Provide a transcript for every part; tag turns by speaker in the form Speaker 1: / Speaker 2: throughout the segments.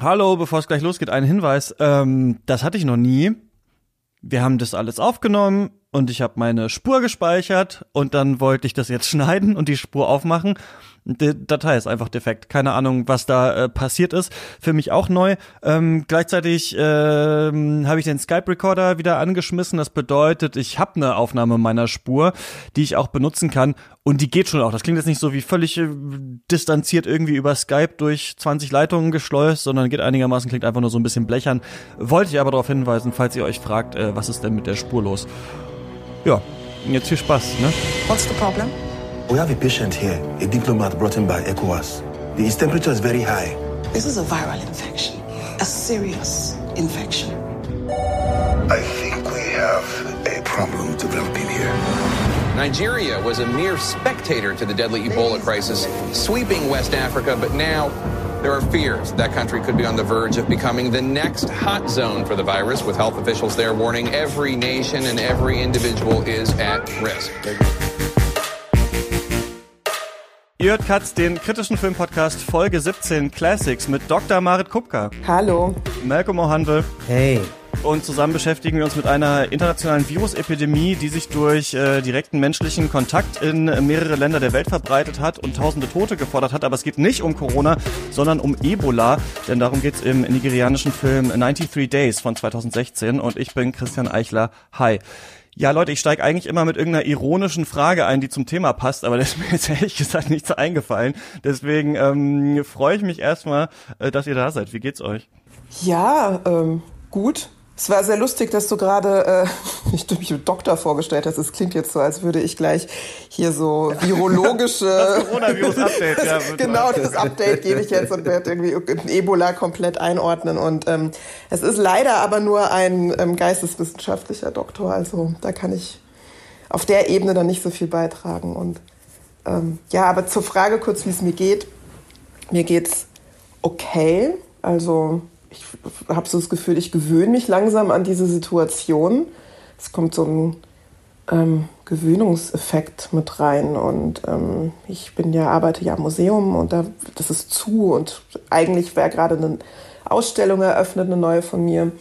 Speaker 1: Hallo, bevor es gleich losgeht, ein Hinweis. Ähm, das hatte ich noch nie. Wir haben das alles aufgenommen und ich habe meine Spur gespeichert und dann wollte ich das jetzt schneiden und die Spur aufmachen die Datei ist einfach defekt. Keine Ahnung, was da äh, passiert ist. Für mich auch neu. Ähm, gleichzeitig ähm, habe ich den Skype-Recorder wieder angeschmissen. Das bedeutet, ich habe eine Aufnahme meiner Spur, die ich auch benutzen kann. Und die geht schon auch. Das klingt jetzt nicht so wie völlig äh, distanziert irgendwie über Skype durch 20 Leitungen geschleust, sondern geht einigermaßen, klingt einfach nur so ein bisschen blechern. Wollte ich aber darauf hinweisen, falls ihr euch fragt, äh, was ist denn mit der Spur los? Ja, jetzt viel Spaß, ne?
Speaker 2: What's the problem?
Speaker 3: We have a patient here, a diplomat brought in by ECOWAS. His temperature is very high.
Speaker 2: This is a viral infection, a serious infection.
Speaker 4: I think we have a problem developing here.
Speaker 5: Nigeria was a mere spectator to the deadly Ebola crisis sweeping West Africa, but now there are fears that country could be on the verge of becoming the next hot zone for the virus, with health officials there warning every nation and every individual is at risk.
Speaker 1: Ihr hört Katz, den kritischen Filmpodcast Folge 17 Classics mit Dr. Marit Kupka.
Speaker 6: Hallo.
Speaker 1: Malcolm O'Handel.
Speaker 7: Hey.
Speaker 1: Und zusammen beschäftigen wir uns mit einer internationalen Virusepidemie, die sich durch äh, direkten menschlichen Kontakt in mehrere Länder der Welt verbreitet hat und tausende Tote gefordert hat. Aber es geht nicht um Corona, sondern um Ebola. Denn darum geht's im nigerianischen Film 93 Days von 2016. Und ich bin Christian Eichler. Hi. Ja, Leute, ich steige eigentlich immer mit irgendeiner ironischen Frage ein, die zum Thema passt, aber das ist mir jetzt ehrlich gesagt nicht so eingefallen. Deswegen ähm, freue ich mich erstmal, äh, dass ihr da seid. Wie geht's euch?
Speaker 6: Ja, ähm, gut. Es war sehr lustig, dass du gerade äh, mich mit Doktor vorgestellt hast. Es klingt jetzt so, als würde ich gleich hier so virologische.
Speaker 1: das Coronavirus-Update, ja.
Speaker 6: genau, das Update gebe ich jetzt und werde irgendwie Ebola komplett einordnen. Und ähm, es ist leider aber nur ein ähm, geisteswissenschaftlicher Doktor. Also da kann ich auf der Ebene dann nicht so viel beitragen. Und ähm, ja, aber zur Frage kurz, wie es mir geht. Mir geht's okay. Also ich habe so das Gefühl, ich gewöhne mich langsam an diese Situation. Es kommt so ein ähm, Gewöhnungseffekt mit rein und ähm, ich bin ja arbeite ja im Museum und da das ist zu und eigentlich wäre gerade eine Ausstellung eröffnet, eine neue von mir.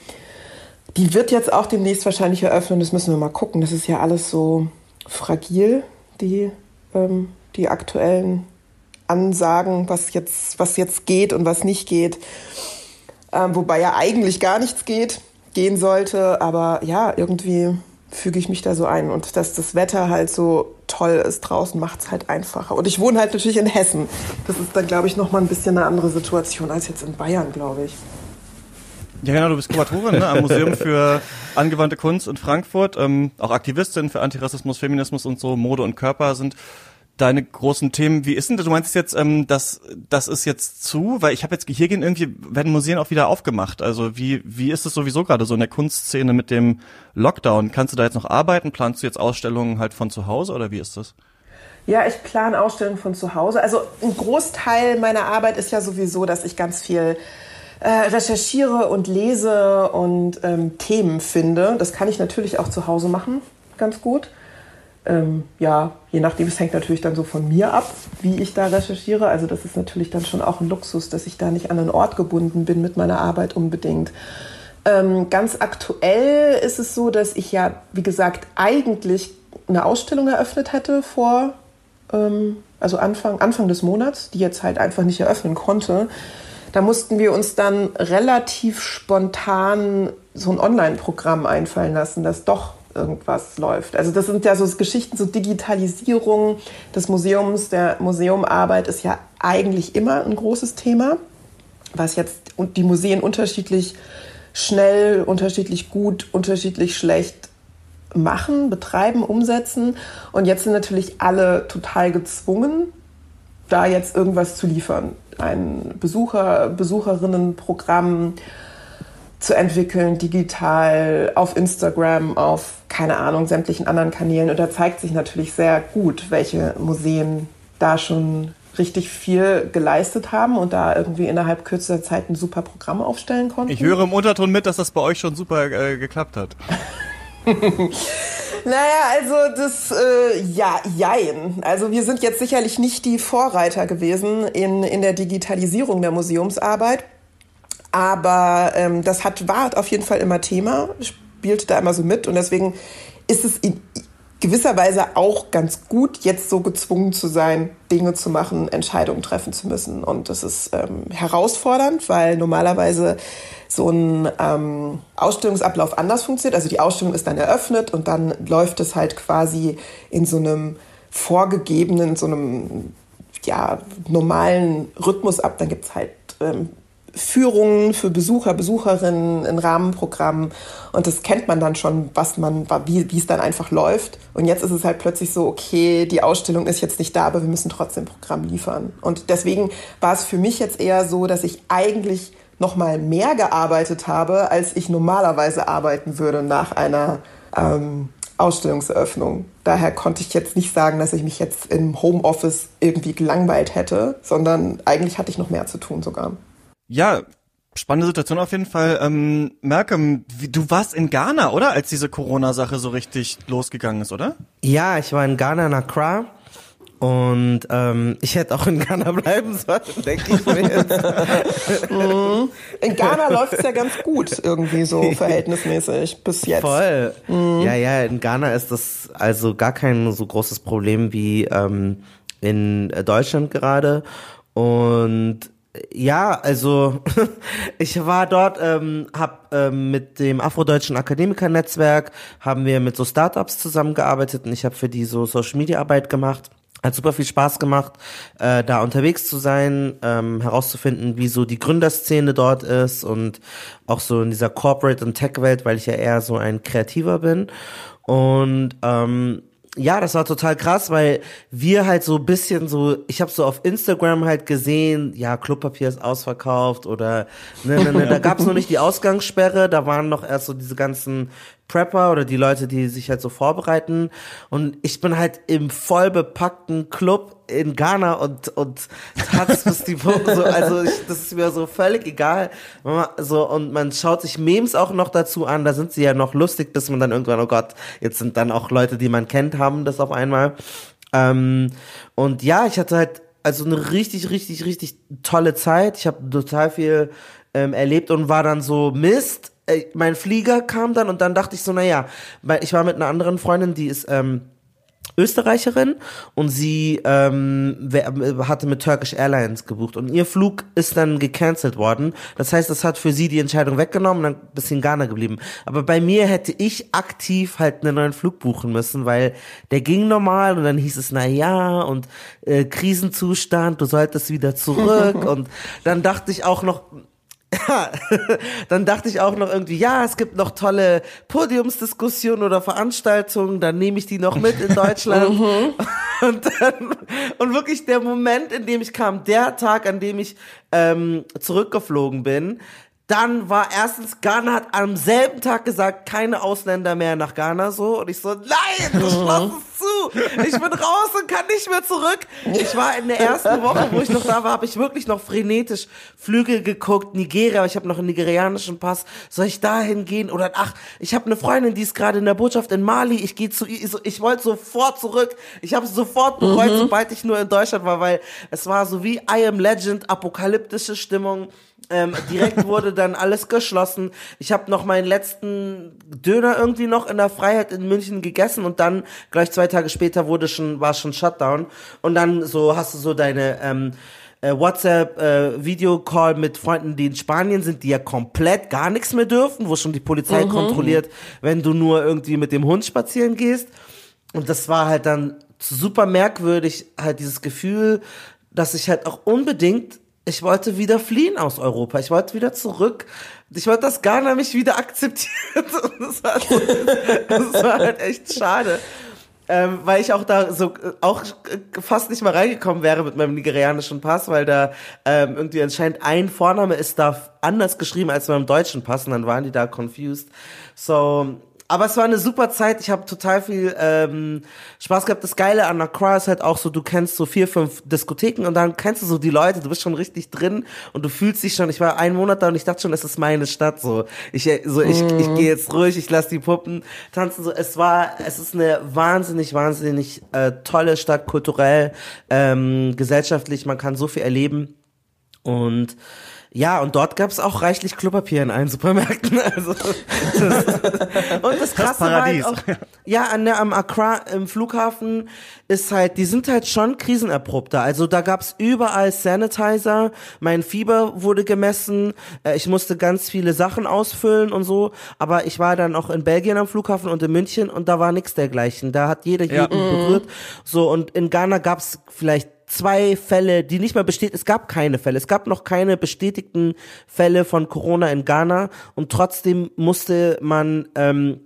Speaker 6: Die wird jetzt auch demnächst wahrscheinlich eröffnen. Das müssen wir mal gucken. Das ist ja alles so fragil, die ähm, die aktuellen Ansagen, was jetzt was jetzt geht und was nicht geht ähm, wobei ja eigentlich gar nichts geht, gehen sollte. Aber ja, irgendwie füge ich mich da so ein. Und dass das Wetter halt so toll ist draußen, macht es halt einfacher. Und ich wohne halt natürlich in Hessen. Das ist dann, glaube ich, nochmal ein bisschen eine andere Situation als jetzt in Bayern, glaube ich.
Speaker 1: Ja, genau, du bist Kuratorin ne, am Museum für angewandte Kunst in Frankfurt, ähm, auch Aktivistin für Antirassismus, Feminismus und so, Mode und Körper sind deine großen Themen. Wie ist denn, du meinst jetzt, ähm, dass das ist jetzt zu, weil ich habe jetzt hier gehen irgendwie werden Museen auch wieder aufgemacht. Also wie wie ist es sowieso gerade so in der Kunstszene mit dem Lockdown? Kannst du da jetzt noch arbeiten? Planst du jetzt Ausstellungen halt von zu Hause oder wie ist das?
Speaker 6: Ja, ich plane Ausstellungen von zu Hause. Also ein Großteil meiner Arbeit ist ja sowieso, dass ich ganz viel äh, recherchiere und lese und ähm, Themen finde. Das kann ich natürlich auch zu Hause machen, ganz gut. Ähm, ja, je nachdem, es hängt natürlich dann so von mir ab, wie ich da recherchiere. Also das ist natürlich dann schon auch ein Luxus, dass ich da nicht an einen Ort gebunden bin mit meiner Arbeit unbedingt. Ähm, ganz aktuell ist es so, dass ich ja, wie gesagt, eigentlich eine Ausstellung eröffnet hätte vor, ähm, also Anfang, Anfang des Monats, die jetzt halt einfach nicht eröffnen konnte. Da mussten wir uns dann relativ spontan so ein Online-Programm einfallen lassen, das doch irgendwas läuft. Also das sind ja so Geschichten, so Digitalisierung des Museums, der Museumarbeit ist ja eigentlich immer ein großes Thema, was jetzt die Museen unterschiedlich schnell, unterschiedlich gut, unterschiedlich schlecht machen, betreiben, umsetzen. Und jetzt sind natürlich alle total gezwungen, da jetzt irgendwas zu liefern. Ein Besucher, Besucherinnenprogramm, zu entwickeln, digital, auf Instagram, auf, keine Ahnung, sämtlichen anderen Kanälen. Und da zeigt sich natürlich sehr gut, welche Museen da schon richtig viel geleistet haben und da irgendwie innerhalb kürzester Zeit ein super Programm aufstellen konnten.
Speaker 1: Ich höre im Unterton mit, dass das bei euch schon super äh, geklappt hat.
Speaker 6: naja, also das, äh, ja, jein. Also wir sind jetzt sicherlich nicht die Vorreiter gewesen in, in der Digitalisierung der Museumsarbeit. Aber ähm, das hat, war auf jeden Fall immer Thema, spielte da immer so mit und deswegen ist es in gewisser Weise auch ganz gut, jetzt so gezwungen zu sein, Dinge zu machen, Entscheidungen treffen zu müssen. Und das ist ähm, herausfordernd, weil normalerweise so ein ähm, Ausstellungsablauf anders funktioniert. Also die Ausstellung ist dann eröffnet und dann läuft es halt quasi in so einem vorgegebenen, so einem ja, normalen Rhythmus ab. Dann gibt's halt ähm, Führungen für Besucher, Besucherinnen, ein Rahmenprogramm. Und das kennt man dann schon, was man, wie, wie es dann einfach läuft. Und jetzt ist es halt plötzlich so, okay, die Ausstellung ist jetzt nicht da, aber wir müssen trotzdem Programm liefern. Und deswegen war es für mich jetzt eher so, dass ich eigentlich noch mal mehr gearbeitet habe, als ich normalerweise arbeiten würde nach einer ähm, Ausstellungseröffnung. Daher konnte ich jetzt nicht sagen, dass ich mich jetzt im Homeoffice irgendwie gelangweilt hätte, sondern eigentlich hatte ich noch mehr zu tun sogar.
Speaker 1: Ja, spannende Situation auf jeden Fall. Ähm, Malcolm, wie, du warst in Ghana, oder? Als diese Corona-Sache so richtig losgegangen ist, oder?
Speaker 7: Ja, ich war in Ghana, in Accra. Und ähm, ich hätte auch in Ghana bleiben sollen, denke ich mir jetzt.
Speaker 6: Mhm. in Ghana läuft es ja ganz gut, irgendwie so verhältnismäßig bis jetzt.
Speaker 7: Voll. Mhm. Ja, ja, in Ghana ist das also gar kein so großes Problem wie ähm, in Deutschland gerade. Und ja, also ich war dort, ähm, hab ähm, mit dem Afrodeutschen Akademikernetzwerk haben wir mit so Startups zusammengearbeitet und ich habe für die so Social Media Arbeit gemacht. Hat super viel Spaß gemacht, äh, da unterwegs zu sein, ähm, herauszufinden, wie so die Gründerszene dort ist und auch so in dieser Corporate- und Tech-Welt, weil ich ja eher so ein Kreativer bin. Und ähm, ja, das war total krass, weil wir halt so bisschen so, ich habe so auf Instagram halt gesehen, ja, Klopapier ist ausverkauft oder ne, ne, ne, da gab's noch nicht die Ausgangssperre, da waren noch erst so diese ganzen Prepper oder die Leute, die sich halt so vorbereiten. Und ich bin halt im voll bepackten Club in Ghana und, und tanzt bis die Pumpe so, also ich, das ist mir so völlig egal. So, und man schaut sich Memes auch noch dazu an, da sind sie ja noch lustig, bis man dann irgendwann, oh Gott, jetzt sind dann auch Leute, die man kennt, haben das auf einmal. Ähm, und ja, ich hatte halt also eine richtig, richtig, richtig tolle Zeit. Ich habe total viel ähm, erlebt und war dann so, Mist, äh, mein Flieger kam dann und dann dachte ich so, naja, weil ich war mit einer anderen Freundin, die ist ähm, Österreicherin und sie ähm, hatte mit Turkish Airlines gebucht und ihr Flug ist dann gecancelt worden. Das heißt, das hat für sie die Entscheidung weggenommen und dann ist sie in Ghana geblieben. Aber bei mir hätte ich aktiv halt einen neuen Flug buchen müssen, weil der ging normal und dann hieß es, na ja, und äh, Krisenzustand, du solltest wieder zurück und dann dachte ich auch noch, ja, dann dachte ich auch noch irgendwie, ja, es gibt noch tolle Podiumsdiskussionen oder Veranstaltungen, dann nehme ich die noch mit in Deutschland. Mhm. und, dann, und wirklich der Moment, in dem ich kam, der Tag, an dem ich ähm, zurückgeflogen bin, dann war erstens, Ghana hat am selben Tag gesagt, keine Ausländer mehr nach Ghana so. Und ich so, nein, das mhm. Schloss ist zu. Ich bin raus und kann nicht mehr zurück. Ich war in der ersten Woche, wo ich noch da war, habe ich wirklich noch frenetisch Flüge geguckt, Nigeria, ich habe noch einen nigerianischen Pass. Soll ich dahin gehen? Oder ach, ich habe eine Freundin, die ist gerade in der Botschaft in Mali. Ich gehe zu ihr. Ich wollte sofort zurück. Ich habe sofort bereut, mhm. sobald ich nur in Deutschland war, weil es war so wie I Am Legend, apokalyptische Stimmung. Ähm, direkt wurde dann alles geschlossen. Ich habe noch meinen letzten Döner irgendwie noch in der Freiheit in München gegessen und dann gleich zwei Tage später wurde schon war schon Shutdown und dann so hast du so deine ähm, äh, WhatsApp äh, Videocall mit Freunden, die in Spanien sind, die ja komplett gar nichts mehr dürfen, wo schon die Polizei mhm. kontrolliert, wenn du nur irgendwie mit dem Hund spazieren gehst. Und das war halt dann super merkwürdig, halt dieses Gefühl, dass ich halt auch unbedingt ich wollte wieder fliehen aus Europa. Ich wollte wieder zurück. Ich wollte, dass Ghana mich wieder akzeptiert. Das war, das war halt echt schade. Ähm, weil ich auch da so auch fast nicht mal reingekommen wäre mit meinem nigerianischen Pass, weil da ähm, irgendwie anscheinend ein Vorname ist da anders geschrieben als beim deutschen Pass und dann waren die da confused. So, aber es war eine super Zeit. Ich habe total viel ähm, Spaß gehabt. Das Geile an Accra ist halt auch so, du kennst so vier, fünf Diskotheken und dann kennst du so die Leute, du bist schon richtig drin und du fühlst dich schon, ich war einen Monat da und ich dachte schon, es ist meine Stadt. So, ich, so, ich, ich, ich gehe jetzt ruhig, ich lasse die Puppen tanzen. So, es war, es ist eine wahnsinnig, wahnsinnig äh, tolle Stadt, kulturell, ähm, gesellschaftlich, man kann so viel erleben. Und Ja, und dort gab's auch reichlich Klopapier in allen Supermärkten. Also, das, und das Krasse war halt auch, ja, an der, am Accra im Flughafen ist halt, die sind halt schon krisenerprobter. Also da gab's überall Sanitizer, mein Fieber wurde gemessen, äh, ich musste ganz viele Sachen ausfüllen und so, aber ich war dann auch in Belgien am Flughafen und in München und da war nichts dergleichen. Da hat jeder
Speaker 1: Ja.
Speaker 7: jeden berührt. So, und in Ghana gab's vielleicht zwei Fälle, die nicht mal besteht. Es gab keine Fälle. Es gab noch keine bestätigten Fälle von Corona in Ghana und trotzdem musste man ähm,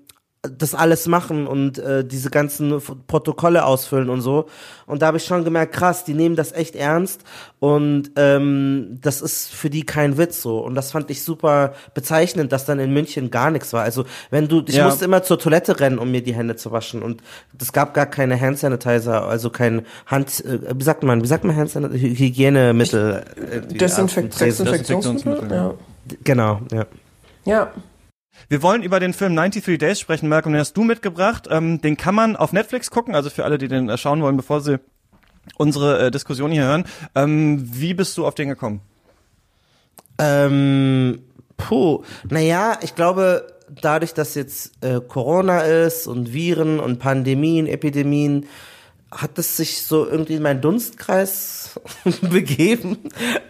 Speaker 7: das alles machen und äh, diese ganzen F- Protokolle ausfüllen und so. Und da habe ich schon gemerkt, krass, die nehmen das echt ernst und ähm, das ist für die kein Witz so. Und das fand ich super bezeichnend, dass dann in München gar nichts war. Also wenn du, ich
Speaker 1: Ja.
Speaker 7: musste immer zur Toilette rennen, um mir die Hände zu waschen und es gab gar keine Hand Sanitizer, also kein Hand, äh, wie sagt man, wie sagt man Hand Sanitizer, Hy- Hygienemittel. irgendwie
Speaker 6: Desinfekt
Speaker 7: auf dem Tresen.
Speaker 6: Desinfektionsmittel? Ja.
Speaker 7: Genau, ja.
Speaker 6: ja.
Speaker 1: Wir wollen über den Film 93 Days sprechen, Malcolm, den hast du mitgebracht. Ähm, den kann man auf Netflix gucken, also für alle, die den äh, schauen wollen, bevor sie unsere äh, Diskussion hier hören. Ähm, wie bist du auf den gekommen?
Speaker 7: Ähm, puh, naja, ich glaube, dadurch, dass jetzt äh, Corona ist und Viren und Pandemien, Epidemien, hat es sich so irgendwie in meinen Dunstkreis begeben.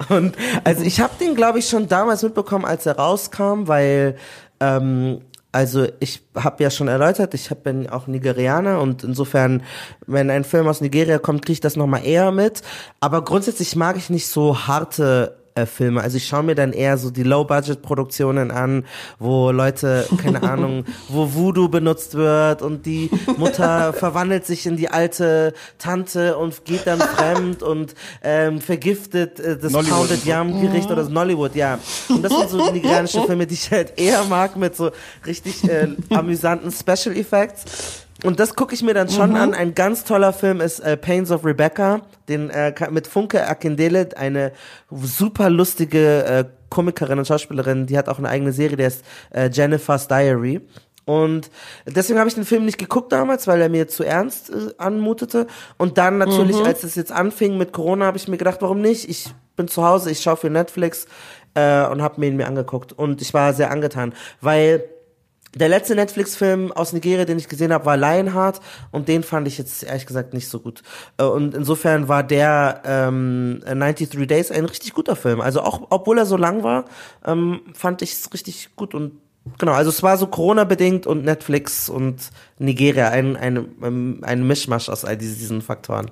Speaker 7: Und also ich habe den, glaube ich, schon damals mitbekommen, als er rauskam, weil ähm, also ich habe ja schon erläutert, ich bin auch Nigerianer und insofern, wenn ein Film aus Nigeria kommt, kriege ich das nochmal eher mit. Aber grundsätzlich mag ich nicht so harte äh, Filme. Also ich schaue mir dann eher so die Low-Budget-Produktionen an, wo Leute, keine Ahnung, wo Voodoo benutzt wird und die Mutter verwandelt sich in die alte Tante und geht dann fremd und ähm, vergiftet äh, das
Speaker 1: Nollywood.
Speaker 7: Pounded Yam Gericht oder das Nollywood, ja. Und das sind so die nigerianische Filme, die ich halt eher mag mit so richtig äh, amüsanten Special Effects. Und das gucke ich mir dann schon an. Ein ganz toller Film ist äh, Pains of Rebecca, den äh, mit Funke Akindele, eine super lustige äh, Komikerin und Schauspielerin, die hat auch eine eigene Serie, der ist äh, Jennifer's Diary. Und deswegen habe ich den Film nicht geguckt damals, weil er mir zu ernst äh, anmutete. Und dann natürlich, als es jetzt anfing mit Corona, habe ich mir gedacht, warum nicht? Ich bin zu Hause, ich schaue für Netflix äh, und habe mir ihn mir angeguckt. Und ich war sehr angetan, weil der letzte Netflix-Film aus Nigeria, den ich gesehen habe, war Lionheart und den fand ich jetzt ehrlich gesagt nicht so gut. Äh, Und insofern war der ähm, 93 Days ein richtig guter Film. Also auch, obwohl er so lang war, ähm, fand ich es richtig gut und genau, also es war so Corona-bedingt und Netflix und Nigeria, ein, ein, ähm, ein Mischmasch aus all diesen, diesen Faktoren.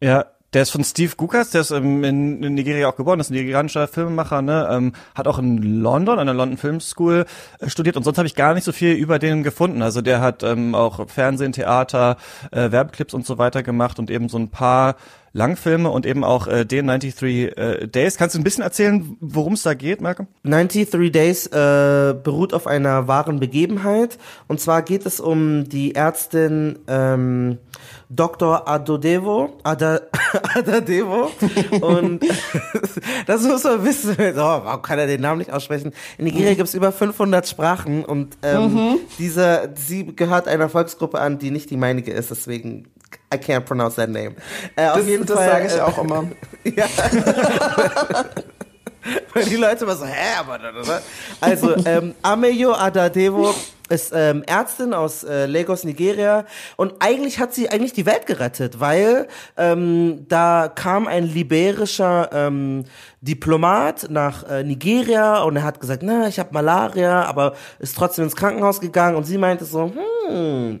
Speaker 1: Ja, der ist von Steve Gukas, der ist ähm, in, Nigeria auch geboren, ist ein nigerianischer Filmemacher, ne? ähm, hat auch in London, an der London Film School äh, studiert und sonst habe ich gar nicht so viel über den gefunden. Also der hat ähm, auch Fernsehen, Theater, äh, Werbeclips und so weiter gemacht und eben so ein paar Langfilme und eben auch äh, den 93 äh, Days. Kannst du ein bisschen erzählen, worum es da geht, Malcolm?
Speaker 7: 93 Days äh, beruht auf einer wahren Begebenheit. Und zwar geht es um die Ärztin ähm, Dr. Adodevo, Ada, Adadevo. Und das muss man wissen. Oh, warum kann er den Namen nicht aussprechen? In Nigeria gibt es über 500 Sprachen und ähm, diese, sie gehört einer Volksgruppe an, die nicht die meinige ist. Deswegen I can't pronounce that name. Äh,
Speaker 6: Das, das sage ich
Speaker 7: äh,
Speaker 6: auch immer.
Speaker 7: ja. Weil die Leute immer so, hä, aber da, da, da. Also, ähm, Ameyo Adadevo ist ähm, Ärztin aus äh, Lagos, Nigeria. Und eigentlich hat sie eigentlich die Welt gerettet, weil ähm, da kam ein liberischer ähm, Diplomat nach äh, Nigeria und er hat gesagt, na, ich habe Malaria, aber ist trotzdem ins Krankenhaus gegangen. Und sie meinte so, hm,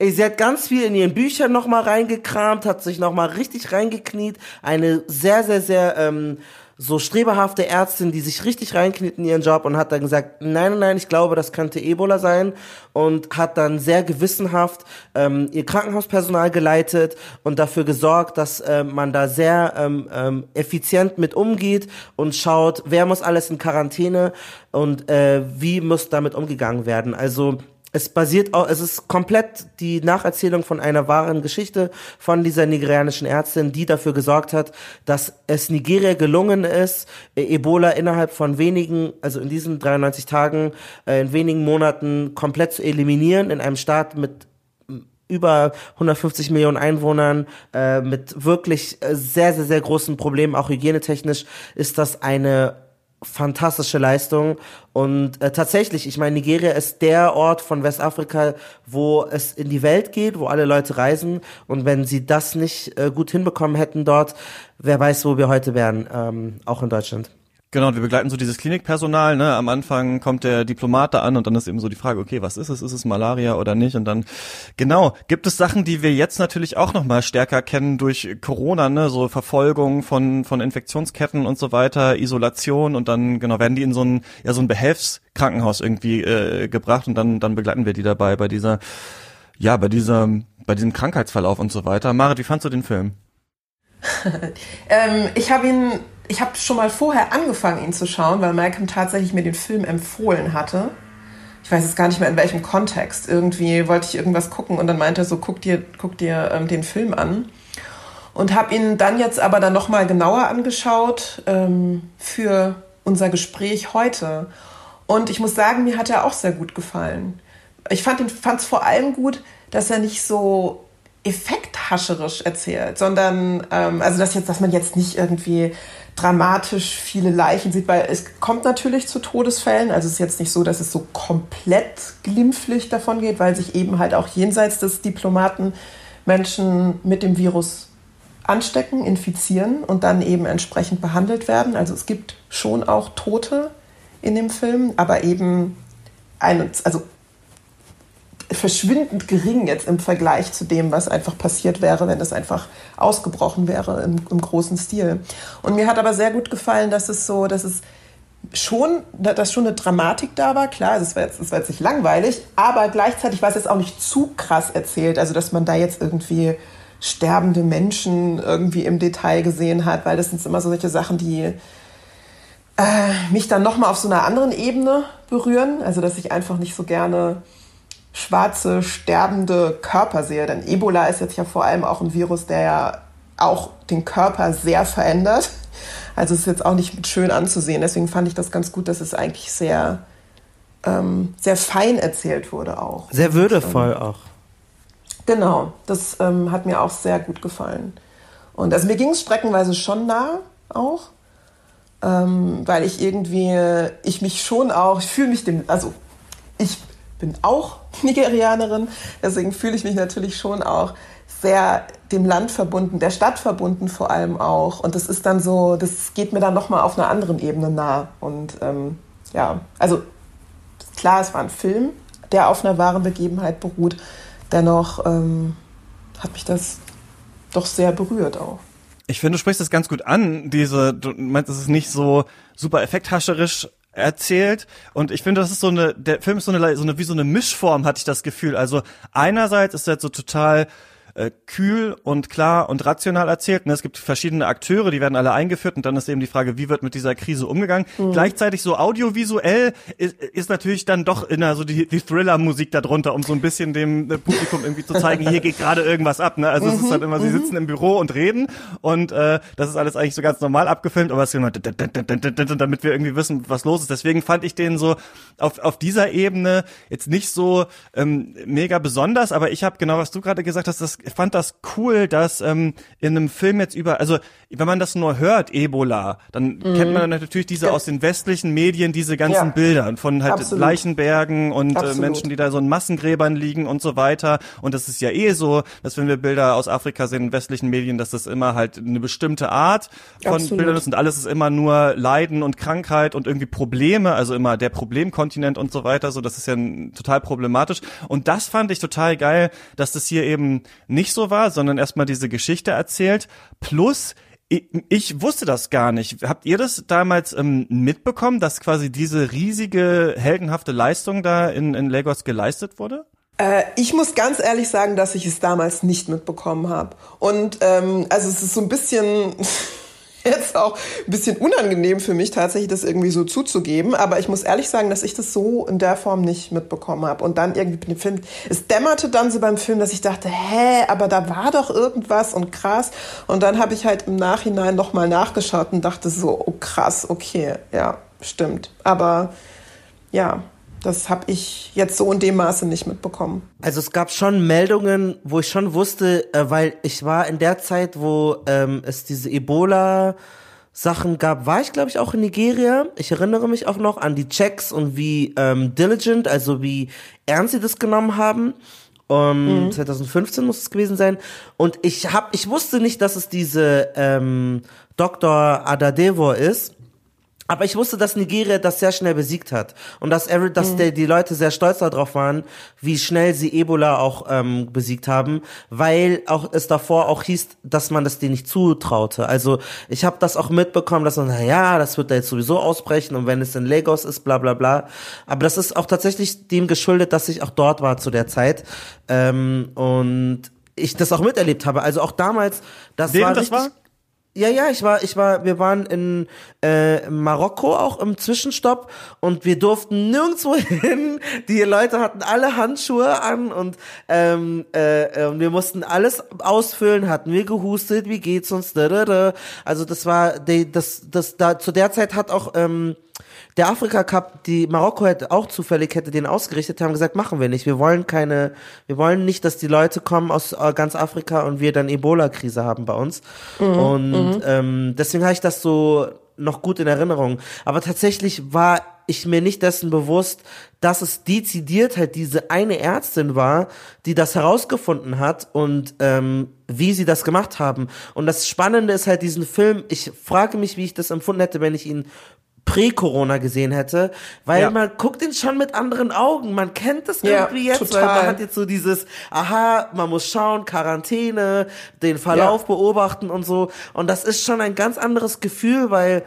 Speaker 7: sie hat ganz viel in ihren Büchern nochmal reingekramt, hat sich nochmal richtig reingekniet. Eine sehr, sehr, sehr ähm, so strebehafte Ärztin, die sich richtig reinkniet in ihren Job und hat dann gesagt, nein, nein, nein, ich glaube, das könnte Ebola sein und hat dann sehr gewissenhaft ähm, ihr Krankenhauspersonal geleitet und dafür gesorgt, dass äh, man da sehr ähm, ähm, effizient mit umgeht und schaut, wer muss alles in Quarantäne und äh, wie muss damit umgegangen werden. Also es basiert auch, es ist komplett die Nacherzählung von einer wahren Geschichte von dieser nigerianischen Ärztin, die dafür gesorgt hat, dass es Nigeria gelungen ist, äh, Ebola innerhalb von wenigen, also in diesen 93 Tagen, äh, in wenigen Monaten komplett zu eliminieren in einem Staat mit über 150 Millionen Einwohnern äh, mit wirklich sehr, sehr, sehr großen Problemen, auch hygienetechnisch, ist das eine fantastische Leistung. Und äh, tatsächlich, ich meine, Nigeria ist der Ort von Westafrika, wo es in die Welt geht, wo alle Leute reisen. Und wenn sie das nicht äh, gut hinbekommen hätten dort, wer weiß, wo wir heute wären, ähm, auch in Deutschland.
Speaker 1: Genau, wir begleiten so dieses Klinikpersonal, ne? Am Anfang kommt der Diplomat da an und dann ist eben so die Frage, okay, was ist es? Ist es Malaria oder nicht? Und dann, genau, gibt es Sachen, die wir jetzt natürlich auch nochmal stärker kennen durch Corona, ne? So Verfolgung von, von Infektionsketten und so weiter, Isolation und dann, genau, werden die in so ein, ja, so ein Behelfskrankenhaus irgendwie äh, gebracht und dann, dann begleiten wir die dabei bei dieser, ja, bei dieser, bei diesem Krankheitsverlauf und so weiter. Marit, wie fandst du den Film?
Speaker 6: ähm, ich habe ihn ich habe schon mal vorher angefangen, ihn zu schauen, weil Malcolm tatsächlich mir den Film empfohlen hatte. Ich weiß jetzt gar nicht mehr in welchem Kontext. Irgendwie wollte ich irgendwas gucken und dann meinte er so, guck dir, guck dir ähm, den Film an. Und habe ihn dann jetzt aber dann nochmal genauer angeschaut ähm, für unser Gespräch heute. Und ich muss sagen, mir hat er auch sehr gut gefallen. Ich fand es vor allem gut, dass er nicht so effekthascherisch erzählt, sondern ähm, also dass jetzt, dass man jetzt nicht irgendwie dramatisch viele Leichen sieht, weil es kommt natürlich zu Todesfällen. Also es ist jetzt nicht so, dass es so komplett glimpflich davon geht, weil sich eben halt auch jenseits des Diplomaten Menschen mit dem Virus anstecken, infizieren und dann eben entsprechend behandelt werden. Also es gibt schon auch Tote in dem Film, aber eben ein, also verschwindend gering jetzt im Vergleich zu dem, was einfach passiert wäre, wenn es einfach ausgebrochen wäre im, im großen Stil. Und mir hat aber sehr gut gefallen, dass es so, dass es schon, dass schon eine Dramatik da war. Klar, es war jetzt, war jetzt nicht langweilig, aber gleichzeitig war es jetzt auch nicht zu krass erzählt. Also, dass man da jetzt irgendwie sterbende Menschen irgendwie im Detail gesehen hat, weil das sind immer so solche Sachen, die äh, mich dann nochmal auf so einer anderen Ebene berühren. Also, dass ich einfach nicht so gerne schwarze, sterbende Körper sehe. Denn Ebola ist jetzt ja vor allem auch ein Virus, der ja auch den Körper sehr verändert. Also es ist jetzt auch nicht schön anzusehen. Deswegen fand ich das ganz gut, dass es eigentlich sehr, ähm, sehr fein erzählt wurde auch.
Speaker 7: Sehr würdevoll auch.
Speaker 6: Genau, das ähm, hat mir auch sehr gut gefallen. Und also mir ging es streckenweise schon nah auch, ähm, weil ich irgendwie, ich mich schon auch, ich fühle mich dem, also ich bin auch Nigerianerin, deswegen fühle ich mich natürlich schon auch sehr dem Land verbunden, der Stadt verbunden vor allem auch. Und das ist dann so, das geht mir dann nochmal auf einer anderen Ebene nah. Und ähm, ja, also klar, es war ein Film, der auf einer wahren Begebenheit beruht. Dennoch ähm, hat mich das doch sehr berührt auch.
Speaker 1: Ich finde, du sprichst das ganz gut an, diese, du meinst, es ist nicht so super effekthascherisch erzählt. Und ich finde das ist so eine der Film ist so eine so eine wie so eine Mischform hatte ich das Gefühl. Also einerseits ist er so total äh, kühl und klar und rational erzählt. Ne? Es gibt verschiedene Akteure, die werden alle eingeführt und dann ist eben die Frage, wie wird mit dieser Krise umgegangen. Mhm. Gleichzeitig so audiovisuell ist, ist natürlich dann doch in so die, die Thriller-Musik darunter, um so ein bisschen dem äh, Publikum irgendwie zu zeigen, hier geht gerade irgendwas ab. Ne? Also mhm. es ist mhm. halt immer, sie mhm. sitzen im Büro und reden und äh, das ist alles eigentlich so ganz normal abgefilmt, aber es ist immer damit wir irgendwie wissen, was los ist. Deswegen fand ich den so auf, auf dieser Ebene jetzt nicht so ähm, mega besonders, aber ich habe genau, was du gerade gesagt hast, das fand das cool, dass ähm, in einem Film jetzt über, also wenn man das nur hört, Ebola, dann mhm. kennt man natürlich diese ja. aus den westlichen Medien, diese ganzen ja. Bilder von halt Absolut. Leichenbergen und äh, Menschen, die da so in Massengräbern liegen und so weiter. Und das ist ja eh so, dass wenn wir Bilder aus Afrika sehen in westlichen Medien, dass das immer halt eine bestimmte Art von Absolut. Bildern ist und alles ist immer nur Leiden und Krankheit und irgendwie Probleme, also immer der Problemkontinent und so weiter. So, das ist ja total problematisch. Und das fand ich total geil, dass das hier eben nicht so war, sondern erstmal diese Geschichte erzählt. Plus, ich, wusste das gar nicht. Habt ihr das damals ähm, mitbekommen, dass quasi diese riesige, heldenhafte Leistung da in, in Lagos geleistet wurde?
Speaker 6: Äh, ich muss ganz ehrlich sagen, dass ich es damals nicht mitbekommen habe. Und ähm, also es ist so ein bisschen jetzt auch ein bisschen unangenehm für mich, tatsächlich das irgendwie so zuzugeben. Aber ich muss ehrlich sagen, dass ich das so in der Form nicht mitbekommen habe. Und dann irgendwie Film, es dämmerte dann so beim Film, dass ich dachte, hä, aber da war doch irgendwas und krass. Und dann habe ich halt im Nachhinein nochmal nachgeschaut und dachte so, oh krass, okay, ja, stimmt. Aber ja, das habe ich jetzt so in dem Maße nicht mitbekommen.
Speaker 7: Also es gab schon Meldungen, wo ich schon wusste, äh, weil ich war in der Zeit, wo ähm, es diese Ebola Sachen gab, war ich glaube ich auch in Nigeria. Ich erinnere mich auch noch an die Checks und wie ähm, diligent, also wie ernst sie das genommen haben. Um, mhm. 2015 muss es gewesen sein. Und ich hab, ich wusste nicht, dass es diese ähm, Dr. Adadevo ist. Aber ich wusste, dass Nigeria das sehr schnell besiegt hat und dass, every, dass mhm. der, die Leute sehr stolz darauf waren, wie schnell sie Ebola auch ähm, besiegt haben, weil auch es davor auch hieß, dass man das denen nicht zutraute. Also ich habe das auch mitbekommen, dass man, na ja, das wird da jetzt sowieso ausbrechen und wenn es in Lagos ist, bla bla bla. Aber das ist auch tatsächlich dem geschuldet, dass ich auch dort war zu der Zeit ähm, und ich das auch miterlebt habe. Also auch damals, das
Speaker 1: Wem
Speaker 7: war
Speaker 1: das
Speaker 7: richtig,
Speaker 1: war?
Speaker 7: Ja, ja, ich war, ich war, wir waren in äh, Marokko auch im Zwischenstopp und wir durften nirgendwo hin. Die Leute hatten alle Handschuhe an und ähm, äh, wir mussten alles ausfüllen. Hatten wir gehustet? Wie geht's uns? Also das war, das, das da zu der Zeit hat auch ähm, der Afrika Cup, die Marokko hätte auch zufällig hätte den ausgerichtet, haben gesagt, machen wir nicht. Wir wollen keine, wir wollen nicht, dass die Leute kommen aus äh, ganz Afrika und wir dann Ebola-Krise haben bei uns. Mhm, und mhm. ähm, deswegen habe ich das so noch gut in Erinnerung. Aber tatsächlich war ich mir nicht dessen bewusst, dass es dezidiert halt diese eine Ärztin war, die das herausgefunden hat und ähm, wie sie das gemacht haben. Und das Spannende ist halt diesen Film, ich frage mich, wie ich das empfunden hätte, wenn ich ihn Prä-Corona gesehen hätte, weil ja. man guckt ihn schon mit anderen Augen. Man kennt das ja, irgendwie jetzt, total. weil man hat jetzt so dieses, aha, man muss schauen, Quarantäne, den Verlauf ja. beobachten und so. Und das ist schon ein ganz anderes Gefühl, weil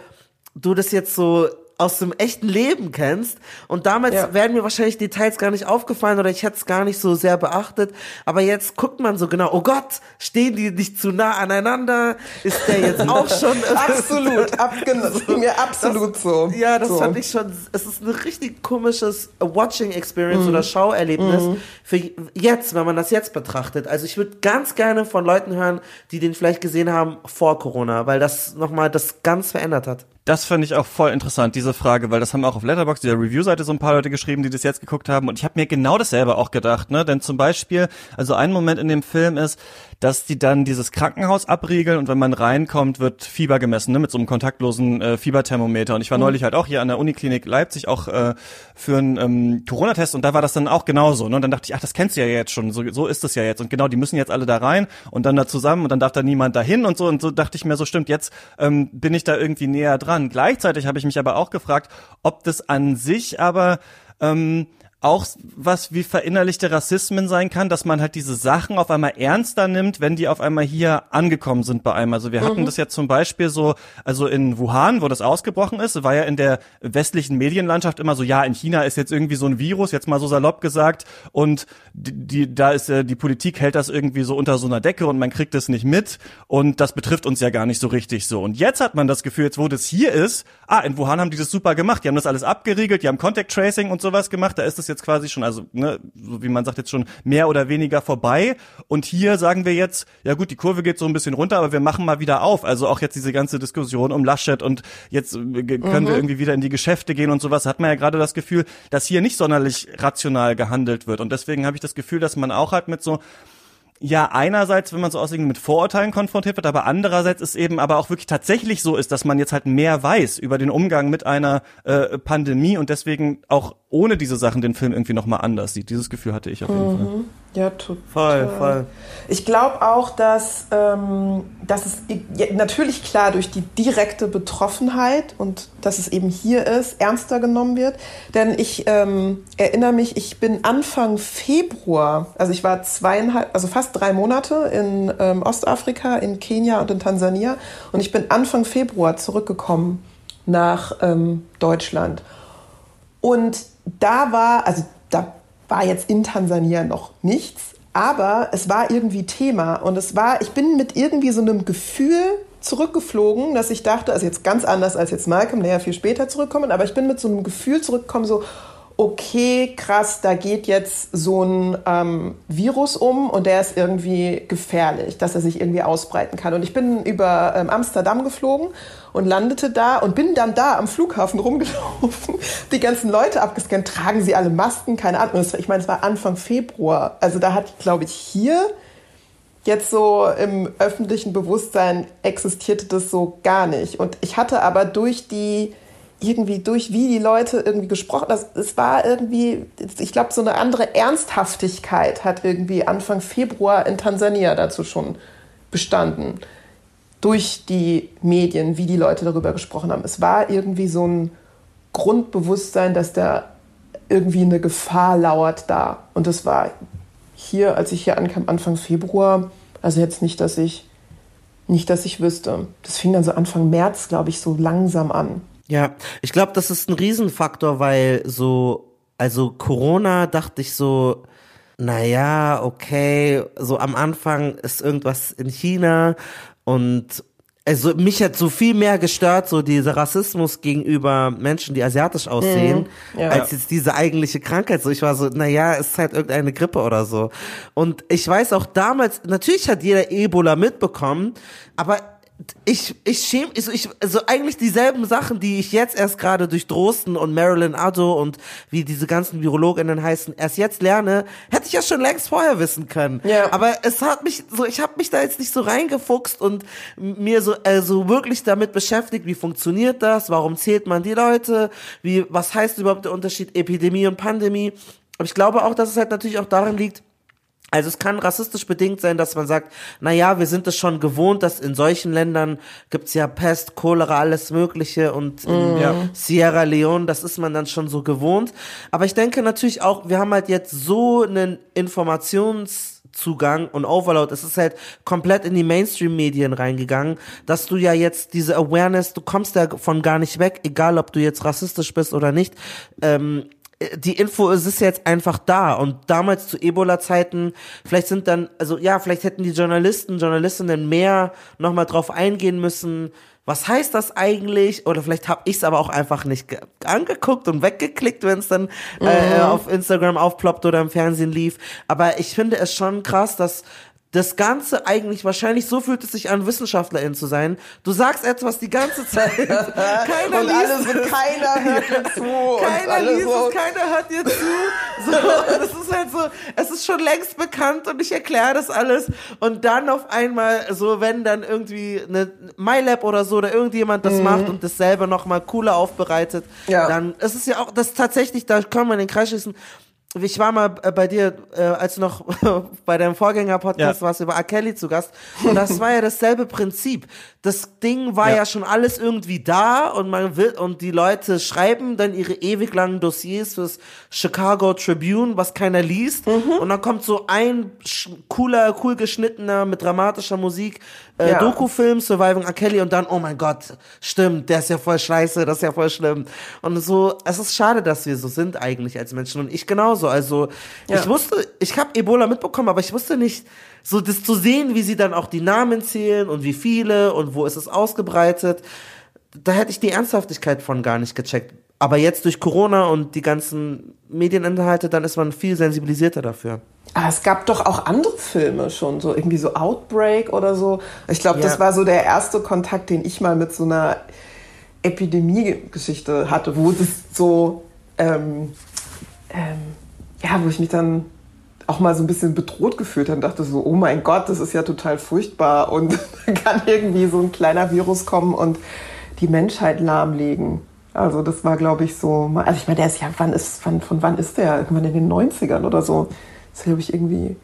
Speaker 7: du das jetzt so aus dem echten Leben kennst. Und damals ja. wären mir wahrscheinlich Details gar nicht aufgefallen oder ich hätte es gar nicht so sehr beachtet. Aber jetzt guckt man so genau, oh Gott, stehen die nicht zu nah aneinander? Ist der jetzt auch schon?
Speaker 6: absolut, ab, das ging mir absolut
Speaker 7: das,
Speaker 6: so.
Speaker 7: Ja, das
Speaker 6: so.
Speaker 7: fand ich schon, es ist ein richtig komisches Watching Experience mhm. oder Schauerlebnis mhm. für jetzt, wenn man das jetzt betrachtet. Also ich würde ganz gerne von Leuten hören, die den vielleicht gesehen haben vor Corona, weil das nochmal das ganz verändert hat.
Speaker 1: Das fand ich auch voll interessant, diese Frage, weil das haben auch auf Letterboxd, dieser Review-Seite, so ein paar Leute geschrieben, die das jetzt geguckt haben. Und ich habe mir genau dasselbe auch gedacht, ne? Denn zum Beispiel, also ein Moment in dem Film ist, dass die dann dieses Krankenhaus abriegeln und wenn man reinkommt, wird Fieber gemessen, ne? Mit so einem kontaktlosen äh, Fieberthermometer. Und ich war mhm. neulich halt auch hier an der Uniklinik Leipzig auch äh, für einen ähm, Corona-Test und da war das dann auch genauso. Ne? Und dann dachte ich, ach, das kennst du ja jetzt schon, so, so ist es ja jetzt. Und genau, die müssen jetzt alle da rein und dann da zusammen und dann darf da niemand dahin und so. Und so dachte ich mir, so stimmt, jetzt ähm, bin ich da irgendwie näher dran. Gleichzeitig habe ich mich aber auch gefragt, ob das an sich aber ähm, auch was wie verinnerlichte Rassismen sein kann, dass man halt diese Sachen auf einmal ernster nimmt, wenn die auf einmal hier angekommen sind bei einem. Also wir hatten mhm. das ja zum Beispiel so, also in Wuhan, wo das ausgebrochen ist, war ja in der westlichen Medienlandschaft immer so, ja, in China ist jetzt irgendwie so ein Virus, jetzt mal so salopp gesagt, und die, die da ist äh, die Politik hält das irgendwie so unter so einer Decke und man kriegt es nicht mit und das betrifft uns ja gar nicht so richtig so. Und jetzt hat man das Gefühl, jetzt wo das hier ist, ah, in Wuhan haben die das super gemacht, die haben das alles abgeriegelt, die haben Contact Tracing und sowas gemacht, da ist das jetzt quasi schon, also ne, so wie man sagt jetzt schon mehr oder weniger vorbei. Und hier sagen wir jetzt, ja gut, die Kurve geht so ein bisschen runter, aber wir machen mal wieder auf. Also auch jetzt diese ganze Diskussion um Laschet und jetzt äh, können mhm. wir irgendwie wieder in die Geschäfte gehen und sowas. Hat man ja gerade das Gefühl, dass hier nicht sonderlich rational gehandelt wird. Und deswegen habe ich das Gefühl, dass man auch halt mit so ja einerseits, wenn man so aussehen mit Vorurteilen konfrontiert wird, aber andererseits ist eben aber auch wirklich tatsächlich so ist, dass man jetzt halt mehr weiß über den Umgang mit einer äh, Pandemie und deswegen auch ohne diese Sachen den Film irgendwie nochmal anders sieht. Dieses Gefühl hatte ich auf jeden mhm. Fall.
Speaker 6: Ja, total.
Speaker 7: Voll, voll.
Speaker 6: Ich glaube auch, dass, ähm, dass es natürlich klar durch die direkte Betroffenheit und dass es eben hier ist, ernster genommen wird. Denn ich ähm, erinnere mich, ich bin Anfang Februar, also ich war zweieinhalb, also fast drei Monate in ähm, Ostafrika, in Kenia und in Tansania und ich bin Anfang Februar zurückgekommen nach ähm, Deutschland. Und da war, also da war jetzt in Tansania noch nichts, aber es war irgendwie Thema und es war, ich bin mit irgendwie so einem Gefühl zurückgeflogen, dass ich dachte, also jetzt ganz anders als jetzt Malcolm, der ja viel später zurückkommen, aber ich bin mit so einem Gefühl zurückgekommen, so, okay, krass, da geht jetzt so ein ähm, Virus um und der ist irgendwie gefährlich, dass er sich irgendwie ausbreiten kann. Und ich bin über ähm, Amsterdam geflogen und landete da und bin dann da am Flughafen rumgelaufen, die ganzen Leute abgescannt, tragen sie alle Masken, keine Ahnung. Ich meine, es war Anfang Februar. Also da hat, glaube ich, hier jetzt so im öffentlichen Bewusstsein existierte das so gar nicht. Und ich hatte aber durch die irgendwie durch wie die Leute irgendwie gesprochen, das, es war irgendwie, ich glaube, so eine andere Ernsthaftigkeit hat irgendwie Anfang Februar in Tansania dazu schon bestanden. Durch die Medien, wie die Leute darüber gesprochen haben. Es war irgendwie so ein Grundbewusstsein, dass da irgendwie eine Gefahr lauert da. Und das war hier, als ich hier ankam, Anfang Februar, also jetzt nicht, dass ich nicht, dass ich wüsste. Das fing dann so Anfang März, glaube ich, so langsam an.
Speaker 7: Ja, ich glaube, das ist ein Riesenfaktor, weil so, also Corona dachte ich so, naja, okay, so am Anfang ist irgendwas in China und also mich hat so viel mehr gestört, so dieser Rassismus gegenüber Menschen, die asiatisch aussehen,
Speaker 6: Mhm, ja.
Speaker 7: als jetzt diese eigentliche Krankheit. So, ich war so, naja, es ist halt irgendeine Grippe oder so. Und ich weiß auch damals, natürlich hat jeder Ebola mitbekommen, aber ich, ich schäme, also, ich, also eigentlich dieselben Sachen, die ich jetzt erst gerade durch Drosten und Marilyn Addo und wie diese ganzen Virologinnen heißen, erst jetzt lerne, hätte ich ja schon längst vorher wissen können.
Speaker 6: Ja.
Speaker 7: Aber es hat mich so, ich habe mich da jetzt nicht so reingefuchst und mir so also wirklich damit beschäftigt, wie funktioniert das, warum zählt man die Leute, wie was heißt überhaupt der Unterschied Epidemie und Pandemie? Aber ich glaube auch, dass es halt natürlich auch daran liegt, also es kann rassistisch bedingt sein, dass man sagt, na ja, wir sind es schon gewohnt, dass in solchen Ländern gibt's ja Pest, Cholera, alles Mögliche und in
Speaker 1: Ja.
Speaker 7: Sierra Leone, das ist man dann schon so gewohnt. Aber ich denke natürlich auch, wir haben halt jetzt so einen Informationszugang und Overload, es ist halt komplett in die Mainstream-Medien reingegangen, dass du ja jetzt diese Awareness, du kommst davon gar nicht weg, egal ob du jetzt rassistisch bist oder nicht. Ähm, die Info es ist jetzt einfach da und damals zu Ebola-Zeiten, vielleicht sind dann, also ja, vielleicht hätten die Journalisten, Journalistinnen mehr nochmal drauf eingehen müssen, was heißt das eigentlich? Oder vielleicht habe ich es aber auch einfach nicht ge- angeguckt und weggeklickt, wenn es dann äh, auf Instagram aufploppt oder im Fernsehen lief. Aber ich finde es schon krass, dass das Ganze eigentlich, wahrscheinlich so fühlt es sich an, WissenschaftlerIn zu sein. Du sagst etwas die ganze Zeit. Keiner
Speaker 6: und
Speaker 7: liest
Speaker 6: alle so,
Speaker 7: es.
Speaker 6: keiner hört mir zu.
Speaker 7: Keiner liest
Speaker 6: so,
Speaker 7: es, keiner hört dir zu. So, das ist halt so, es ist schon längst bekannt und ich erkläre das alles. Und dann auf einmal, so wenn dann irgendwie eine MyLab oder so oder irgendjemand das macht und das selber nochmal cooler aufbereitet,
Speaker 6: Ja.
Speaker 7: dann ist es ja auch, das tatsächlich, da kann man den Kreis schließen. Ich war mal äh, bei dir, äh, als du noch bei deinem Vorgänger-Podcast
Speaker 1: Ja.
Speaker 7: warst, über R. Kelly zu Gast. Und das war ja dasselbe Prinzip. Das Ding war ja.
Speaker 1: Ja.
Speaker 7: schon alles irgendwie da und man will, und die Leute schreiben dann ihre ewig langen Dossiers fürs Chicago Tribune, was keiner liest. Und dann kommt so ein cooler, cool geschnittener, mit dramatischer Musik, äh,
Speaker 6: Ja.
Speaker 7: Dokufilm, Surviving R. Kelly und dann, oh mein Gott, stimmt, der ist ja voll scheiße, das ist ja voll schlimm. Und so, es ist schade, dass wir so sind eigentlich als Menschen und ich genauso. Also,
Speaker 6: Ja.
Speaker 7: ich wusste, ich habe Ebola mitbekommen, aber ich wusste nicht, so das zu sehen, wie sie dann auch die Namen zählen und wie viele und wo ist es ausgebreitet. Da hätte ich die Ernsthaftigkeit von gar nicht gecheckt. Aber jetzt durch Corona und die ganzen Medieninhalte, dann ist man viel sensibilisierter dafür.
Speaker 6: Ah, es gab doch auch andere Filme schon, so irgendwie so Outbreak oder so. Ich glaube,
Speaker 7: Ja.
Speaker 6: das war so der erste Kontakt, den ich mal mit so einer Epidemie-Geschichte hatte, wo das so, ähm, ähm, ja, wo ich mich dann auch mal so ein bisschen bedroht gefühlt habe und dachte so, oh mein Gott, das ist ja total furchtbar und dann kann irgendwie so ein kleiner Virus kommen und die Menschheit lahmlegen. Also das war, glaube ich, so, also ich meine, der ist ja, wann ist, wann, von wann ist der? Irgendwann in den 90ern oder so. Das ist, glaube ich, irgendwie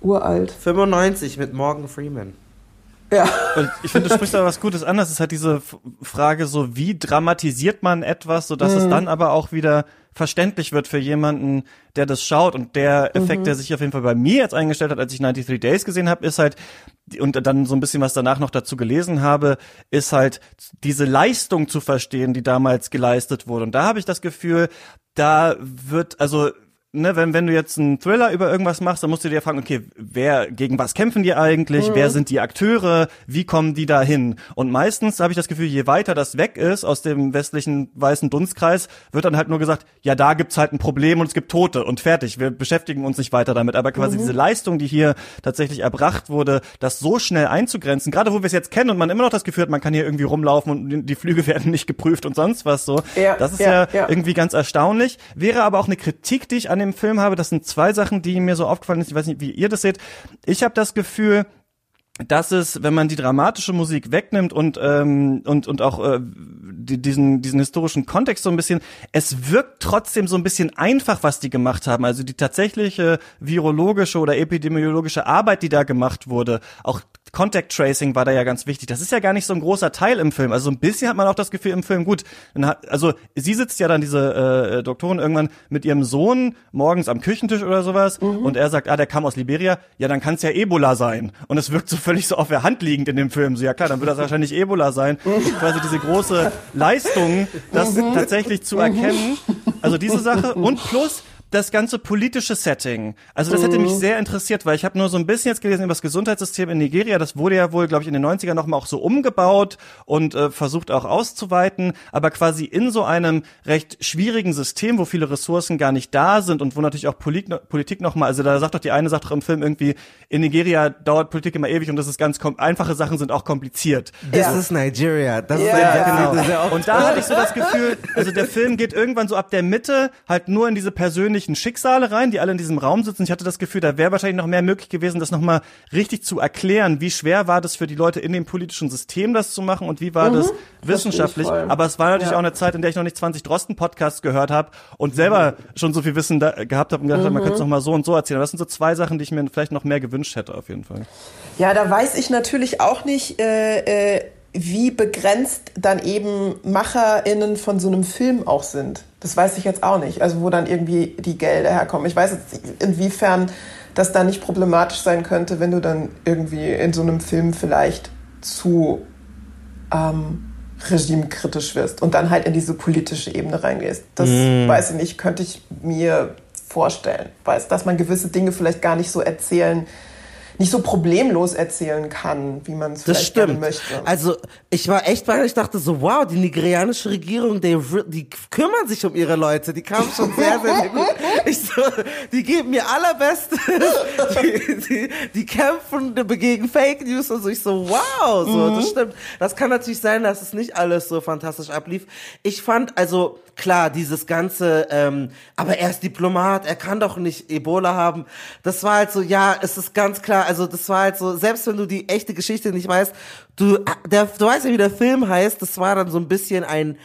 Speaker 6: uralt.
Speaker 7: 95 mit Morgan Freeman.
Speaker 6: Ja.
Speaker 1: Und ich finde, du sprichst aber was Gutes an. Das ist halt diese Frage so, wie dramatisiert man etwas, sodass
Speaker 6: Mhm.
Speaker 1: es dann aber auch wieder verständlich wird für jemanden, der das schaut. Und der Effekt,
Speaker 6: Mhm.
Speaker 1: der sich auf jeden Fall bei mir jetzt eingestellt hat, als ich 93 Days gesehen habe, ist halt, und dann so ein bisschen was danach noch dazu gelesen habe, ist halt diese Leistung zu verstehen, die damals geleistet wurde. Und da habe ich das Gefühl, da wird, also ne, wenn, wenn du jetzt einen Thriller über irgendwas machst, dann musst du dir fragen, okay, wer, gegen was kämpfen die eigentlich? Wer sind die Akteure? Wie kommen die da hin? Und meistens habe ich das Gefühl, je weiter das weg ist aus dem westlichen weißen Dunstkreis, wird dann halt nur gesagt, ja, da gibt's halt ein Problem und es gibt Tote und fertig. Wir beschäftigen uns nicht weiter damit. Aber quasi diese Leistung, die hier tatsächlich erbracht wurde, das so schnell einzugrenzen, gerade wo wir es jetzt kennen und man immer noch das Gefühl hat, man kann hier irgendwie rumlaufen und die- die Flüge werden nicht geprüft und sonst was so.
Speaker 6: Ja,
Speaker 1: das ist
Speaker 6: ja,
Speaker 1: ja,
Speaker 6: ja.
Speaker 1: irgendwie ganz erstaunlich. Wäre aber auch eine Kritik, die ich an dem dem Film habe, das sind zwei Sachen, die mir so aufgefallen sind. Ich weiß nicht, wie ihr das seht. Ich habe das Gefühl, dass es, wenn man die dramatische Musik wegnimmt und ähm, und und auch äh, die, diesen diesen historischen Kontext so ein bisschen, es wirkt trotzdem so ein bisschen einfach, was die gemacht haben. Also die tatsächliche virologische oder epidemiologische Arbeit, die da gemacht wurde, auch Contact Tracing war da ja ganz wichtig. Das ist ja gar nicht so ein großer Teil im Film. Also so ein bisschen hat man auch das Gefühl im Film, gut, hat, also sie sitzt ja dann, diese äh, Doktorin, irgendwann mit ihrem Sohn morgens am Küchentisch oder sowas mhm. und er sagt, ah, der kam aus Liberia, ja, dann kann es ja Ebola sein. Und es wirkt so völlig so auf der Hand liegend in dem Film. So, ja klar, dann wird das wahrscheinlich Ebola sein. Quasi diese große Leistung, das mhm. tatsächlich zu erkennen. Also diese Sache und plus, das ganze politische Setting. Also das hätte mich mhm. sehr interessiert, weil ich habe nur so ein bisschen jetzt gelesen über das Gesundheitssystem in Nigeria. Das wurde ja wohl, glaube ich, in den 90ern nochmal auch so umgebaut und äh, versucht auch auszuweiten. Aber quasi in so einem recht schwierigen System, wo viele Ressourcen gar nicht da sind und wo natürlich auch Polit Politik nochmal, also da sagt doch die eine sagt doch im Film irgendwie, in Nigeria dauert Politik immer ewig und das ist ganz einfache Sachen sind auch kompliziert.
Speaker 7: Das ja. ist Nigeria. Das ja,
Speaker 1: ist ja, genau. Und da hatte ich so das Gefühl, also der Film geht irgendwann so ab der Mitte halt nur in diese persönliche persönlichen Schicksale rein, die alle in diesem Raum sitzen. Ich hatte das Gefühl, da wäre wahrscheinlich noch mehr möglich gewesen, das nochmal richtig zu erklären. Wie schwer war das für die Leute in dem politischen System, das zu machen und wie war mhm, das wissenschaftlich? Aber es war natürlich ja. auch eine Zeit, in der ich noch nicht 20 Drosten-Podcasts gehört habe und selber schon so viel Wissen da, gehabt habe und gedacht mhm. habe, man könnte es nochmal so und so erzählen. Aber das sind so zwei Sachen, die ich mir vielleicht noch mehr gewünscht hätte, auf jeden Fall.
Speaker 6: Ja, da weiß ich natürlich auch nicht, äh, äh, wie begrenzt dann eben MacherInnen von so einem Film auch sind. Das weiß ich jetzt auch nicht. Also wo dann irgendwie die Gelder herkommen. Ich weiß jetzt inwiefern das da nicht problematisch sein könnte, wenn du dann irgendwie in so einem Film vielleicht zu ähm, regimekritisch wirst und dann halt in diese politische Ebene reingehst. Das mm. weiß ich nicht, könnte ich mir vorstellen. Weiß, dass man gewisse Dinge vielleicht gar nicht so erzählen nicht so problemlos erzählen kann, wie man es vielleicht gerne möchte.
Speaker 7: Also ich war echt, weil ich dachte so, wow, die nigerianische Regierung, die, die kümmern sich um ihre Leute, die kamen schon sehr, sehr gut. Ich so, die geben mir allerbestes, die, die, die kämpfen gegen Fake News und so. Ich so, wow, so, mhm. das stimmt. Das kann natürlich sein, dass es nicht alles so fantastisch ablief. Ich fand, also klar, dieses ganze, ähm, aber er ist Diplomat, er kann doch nicht Ebola haben. Das war halt so, ja, es ist ganz klar, also das war halt so, selbst wenn du die echte Geschichte nicht weißt, du, der, du weißt ja, wie der Film heißt, das war dann so ein bisschen ein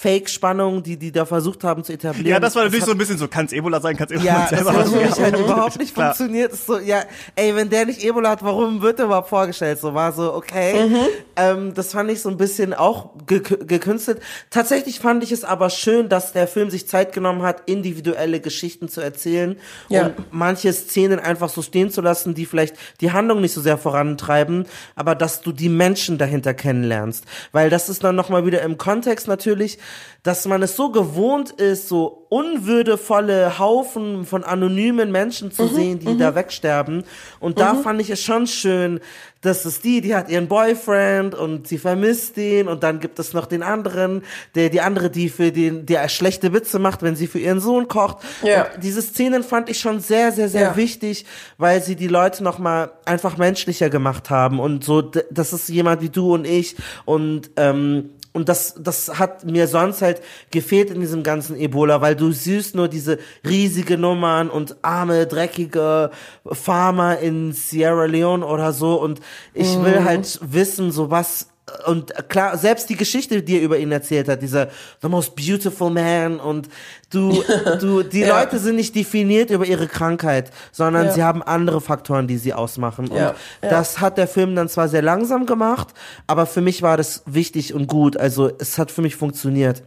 Speaker 7: Fake-Spannung, die die da versucht haben zu etablieren.
Speaker 1: Ja, das war natürlich das so ein bisschen so, kann es Ebola sein, kann es Ebola
Speaker 7: ja,
Speaker 1: sein.
Speaker 7: Ja, das hat für mich halt überhaupt nicht Klar. funktioniert. Ist so, ja, ey, wenn der nicht Ebola hat, warum wird er überhaupt vorgestellt? So war so, okay. Mhm. Ähm, das fand ich so ein bisschen auch ge gekünstelt. Tatsächlich fand ich es aber schön, dass der Film sich Zeit genommen hat, individuelle Geschichten zu erzählen ja. und manche Szenen einfach so stehen zu lassen, die vielleicht die Handlung nicht so sehr vorantreiben, aber dass du die Menschen dahinter kennenlernst. Weil das ist dann nochmal wieder im Kontext natürlich, dass man es so gewohnt ist, so unwürdevolle Haufen von anonymen Menschen zu mhm, sehen, die mhm. da wegsterben. Und da mhm. fand ich es schon schön, dass es die, die hat ihren Boyfriend und sie vermisst ihn und dann gibt es noch den anderen, der die andere, die für den, der schlechte Witze macht, wenn sie für ihren Sohn kocht. Ja. Und diese Szenen fand ich schon sehr, sehr, sehr ja. wichtig, weil sie die Leute noch mal einfach menschlicher gemacht haben und so, das ist jemand wie du und ich und ähm, und das, das hat mir sonst halt gefehlt in diesem ganzen Ebola, weil du siehst nur diese riesige Nummern und arme, dreckige Farmer in Sierra Leone oder so. Und ich mhm. will halt wissen, so was und klar, selbst die Geschichte, die er über ihn erzählt hat, dieser the most beautiful man und du, du, die ja. Leute sind nicht definiert über ihre Krankheit, sondern ja. sie haben andere Faktoren, die sie ausmachen. Und ja. das hat der Film dann zwar sehr langsam gemacht, aber für mich war das wichtig und gut. Also es hat für mich funktioniert.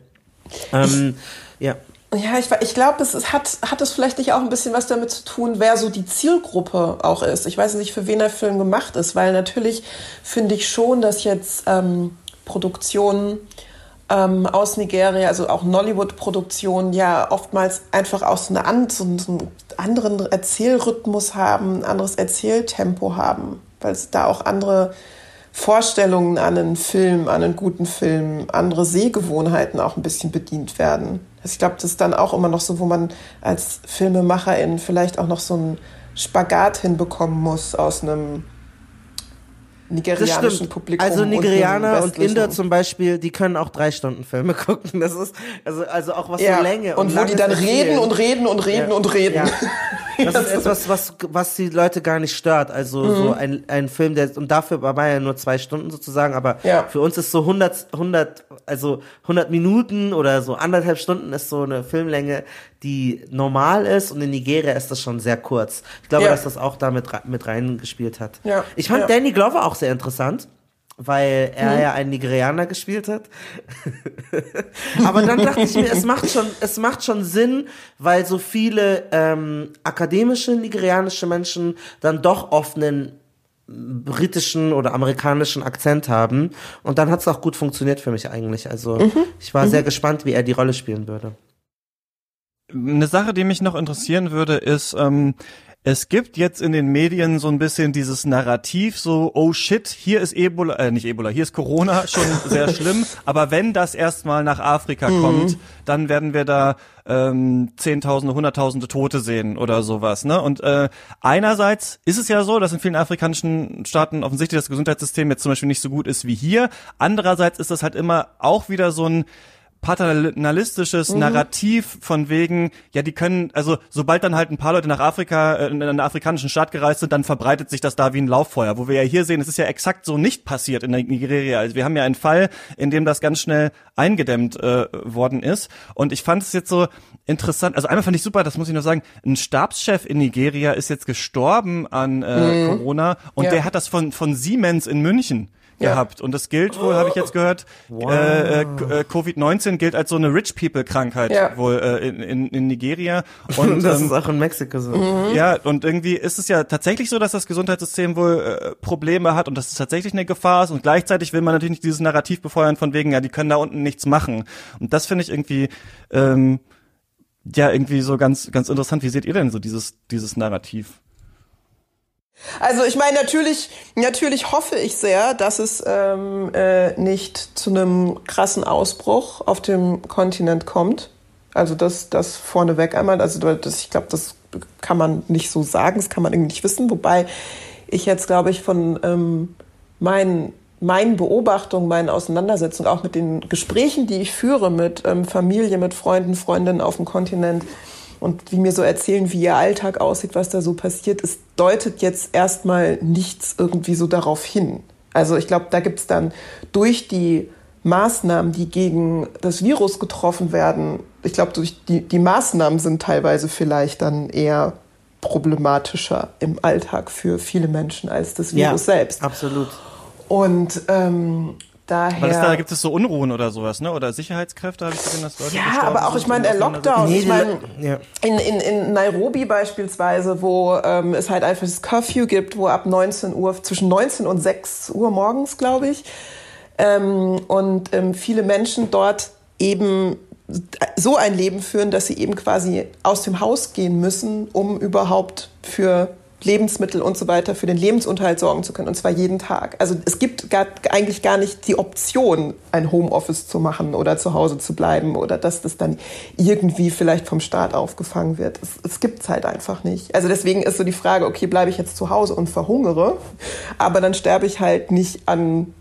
Speaker 7: Ähm, ja.
Speaker 6: Ja, ich, ich glaube, es, es hat, hat es vielleicht nicht auch ein bisschen was damit zu tun, wer so die Zielgruppe auch ist. Ich weiß nicht, für wen der Film gemacht ist, weil natürlich finde ich schon, dass jetzt ähm, Produktionen ähm, aus Nigeria, also auch Nollywood-Produktionen, ja oftmals einfach auch so, eine, so einen anderen Erzählrhythmus haben, ein anderes Erzähltempo haben, weil es da auch andere Vorstellungen an einen Film, an einen guten Film, andere Sehgewohnheiten auch ein bisschen bedient werden. Also ich glaube, das ist dann auch immer noch so, wo man als Filmemacherin vielleicht auch noch so einen Spagat hinbekommen muss aus einem nigerianischen Publikum.
Speaker 7: Also
Speaker 6: und
Speaker 7: Nigerianer und
Speaker 6: westlichen.
Speaker 7: Inder zum Beispiel, die können auch drei Stunden Filme gucken. Das ist also also auch was
Speaker 6: ja.
Speaker 7: so Länge
Speaker 6: und, wo
Speaker 7: langes
Speaker 6: die dann reden und reden und reden
Speaker 7: Ja.
Speaker 6: und reden.
Speaker 7: Ja. Das ist etwas, was, was die Leute gar nicht stört. Also
Speaker 6: Mhm.
Speaker 7: so ein, ein Film, der, und dafür war ja nur zwei Stunden sozusagen, aber
Speaker 6: Ja.
Speaker 7: für uns ist so 100, 100, also 100 Minuten oder so anderthalb Stunden ist so eine Filmlänge, die normal ist und in Nigeria ist das schon sehr kurz. Ich glaube,
Speaker 6: Ja.
Speaker 7: dass das auch da mit, rei- mit reingespielt hat.
Speaker 6: Ja.
Speaker 7: Ich fand
Speaker 6: Ja.
Speaker 7: Danny Glover auch sehr interessant. Weil er
Speaker 6: Mhm.
Speaker 7: ja einen Nigerianer gespielt hat. Aber dann dachte ich mir, es macht schon, es macht schon Sinn, weil so viele ähm, akademische nigerianische Menschen dann doch oft einen britischen oder amerikanischen Akzent haben. Und dann hat es auch gut funktioniert für mich eigentlich. Also
Speaker 6: Mhm.
Speaker 7: ich war sehr gespannt, wie er die Rolle spielen würde.
Speaker 1: Eine Sache, die mich noch interessieren würde, ist, ähm, es gibt jetzt in den Medien so ein bisschen dieses Narrativ, so, oh shit, hier ist Ebola, äh, nicht Ebola, hier ist Corona schon sehr schlimm, aber wenn das erstmal nach Afrika kommt, dann werden wir da ähm, Zehntausende, Hunderttausende Tote sehen oder sowas. Ne? Und äh, einerseits ist es ja so, dass in vielen afrikanischen Staaten offensichtlich das Gesundheitssystem jetzt zum Beispiel nicht so gut ist wie hier. Andererseits ist das halt immer auch wieder so ein paternalistisches
Speaker 6: Mhm.
Speaker 1: Narrativ von wegen, ja, die können, also sobald dann halt ein paar Leute nach Afrika, äh, in einen afrikanischen Staat gereist sind, dann verbreitet sich das da wie ein Lauffeuer. Wo wir ja hier sehen, es ist ja exakt so nicht passiert in Nigeria. Also wir haben ja einen Fall, in dem das ganz schnell eingedämmt äh, worden ist. Und ich fand es jetzt so interessant, also einmal fand ich super, das muss ich noch sagen, ein Stabschef in Nigeria ist jetzt gestorben an äh, Corona und
Speaker 6: Ja.
Speaker 1: der hat das von, von Siemens in München
Speaker 6: Ja.
Speaker 1: gehabt. Und das gilt wohl, habe ich jetzt gehört, äh, äh, K- äh, Covid-19 gilt als so eine Rich People-Krankheit
Speaker 6: Ja.
Speaker 1: wohl äh, in, in, in Nigeria. Und
Speaker 7: das
Speaker 1: ähm,
Speaker 7: ist auch in Mexiko so.
Speaker 6: Mhm.
Speaker 1: ja, und irgendwie ist es ja tatsächlich so, dass das Gesundheitssystem wohl äh, Probleme hat und dass es tatsächlich eine Gefahr ist. Und gleichzeitig will man natürlich nicht dieses Narrativ befeuern von wegen, ja, die können da unten nichts machen. Und das finde ich irgendwie ähm, ja irgendwie so ganz ganz interessant. Wie seht ihr denn so dieses dieses Narrativ?
Speaker 6: Also ich meine, natürlich, natürlich hoffe ich sehr, dass es ähm, äh, nicht zu einem krassen Ausbruch auf dem Kontinent kommt. Also das, das vorneweg einmal. Also das, ich glaube, das kann man nicht so sagen, das kann man irgendwie nicht wissen. Wobei ich jetzt, glaube ich, von ähm, meinen meinen Beobachtungen, meinen Auseinandersetzungen, auch mit den Gesprächen, die ich führe mit ähm, Familie, mit Freunden, Freundinnen auf dem Kontinent und wie mir so erzählen, wie ihr Alltag aussieht, was da so passiert, es deutet jetzt erstmal nichts irgendwie so darauf hin. Also ich glaube, da gibt's dann durch die Maßnahmen, die gegen das Virus getroffen werden, ich glaube, durch die, die Maßnahmen sind teilweise vielleicht dann eher problematischer im Alltag für viele Menschen als das Virus selbst.
Speaker 7: Absolut.
Speaker 6: Und ähm, daher.
Speaker 1: Weil es da gibt es so Unruhen oder sowas, ne? Oder Sicherheitskräfte habe ich gesehen, dass Leute
Speaker 6: ja, aber auch, ich meine, der Lockdown,
Speaker 7: Nee,
Speaker 6: ich meine,
Speaker 7: ja.
Speaker 6: in, in, in Nairobi beispielsweise, wo ähm, es halt einfach das Curfew gibt, wo ab 19 Uhr, zwischen 19 und 6 Uhr morgens, glaube ich, ähm, und ähm, viele Menschen dort eben so ein Leben führen, dass sie eben quasi aus dem Haus gehen müssen, um überhaupt für Lebensmittel und so weiter für den Lebensunterhalt sorgen zu können, und zwar jeden Tag. Also es gibt gar, eigentlich gar nicht die Option, ein Homeoffice zu machen oder zu Hause zu bleiben oder dass das dann irgendwie vielleicht vom Staat aufgefangen wird. Es, es gibt's halt einfach nicht. Also deswegen ist so die Frage, okay, bleibe ich jetzt zu Hause und verhungere, aber dann sterbe ich halt nicht an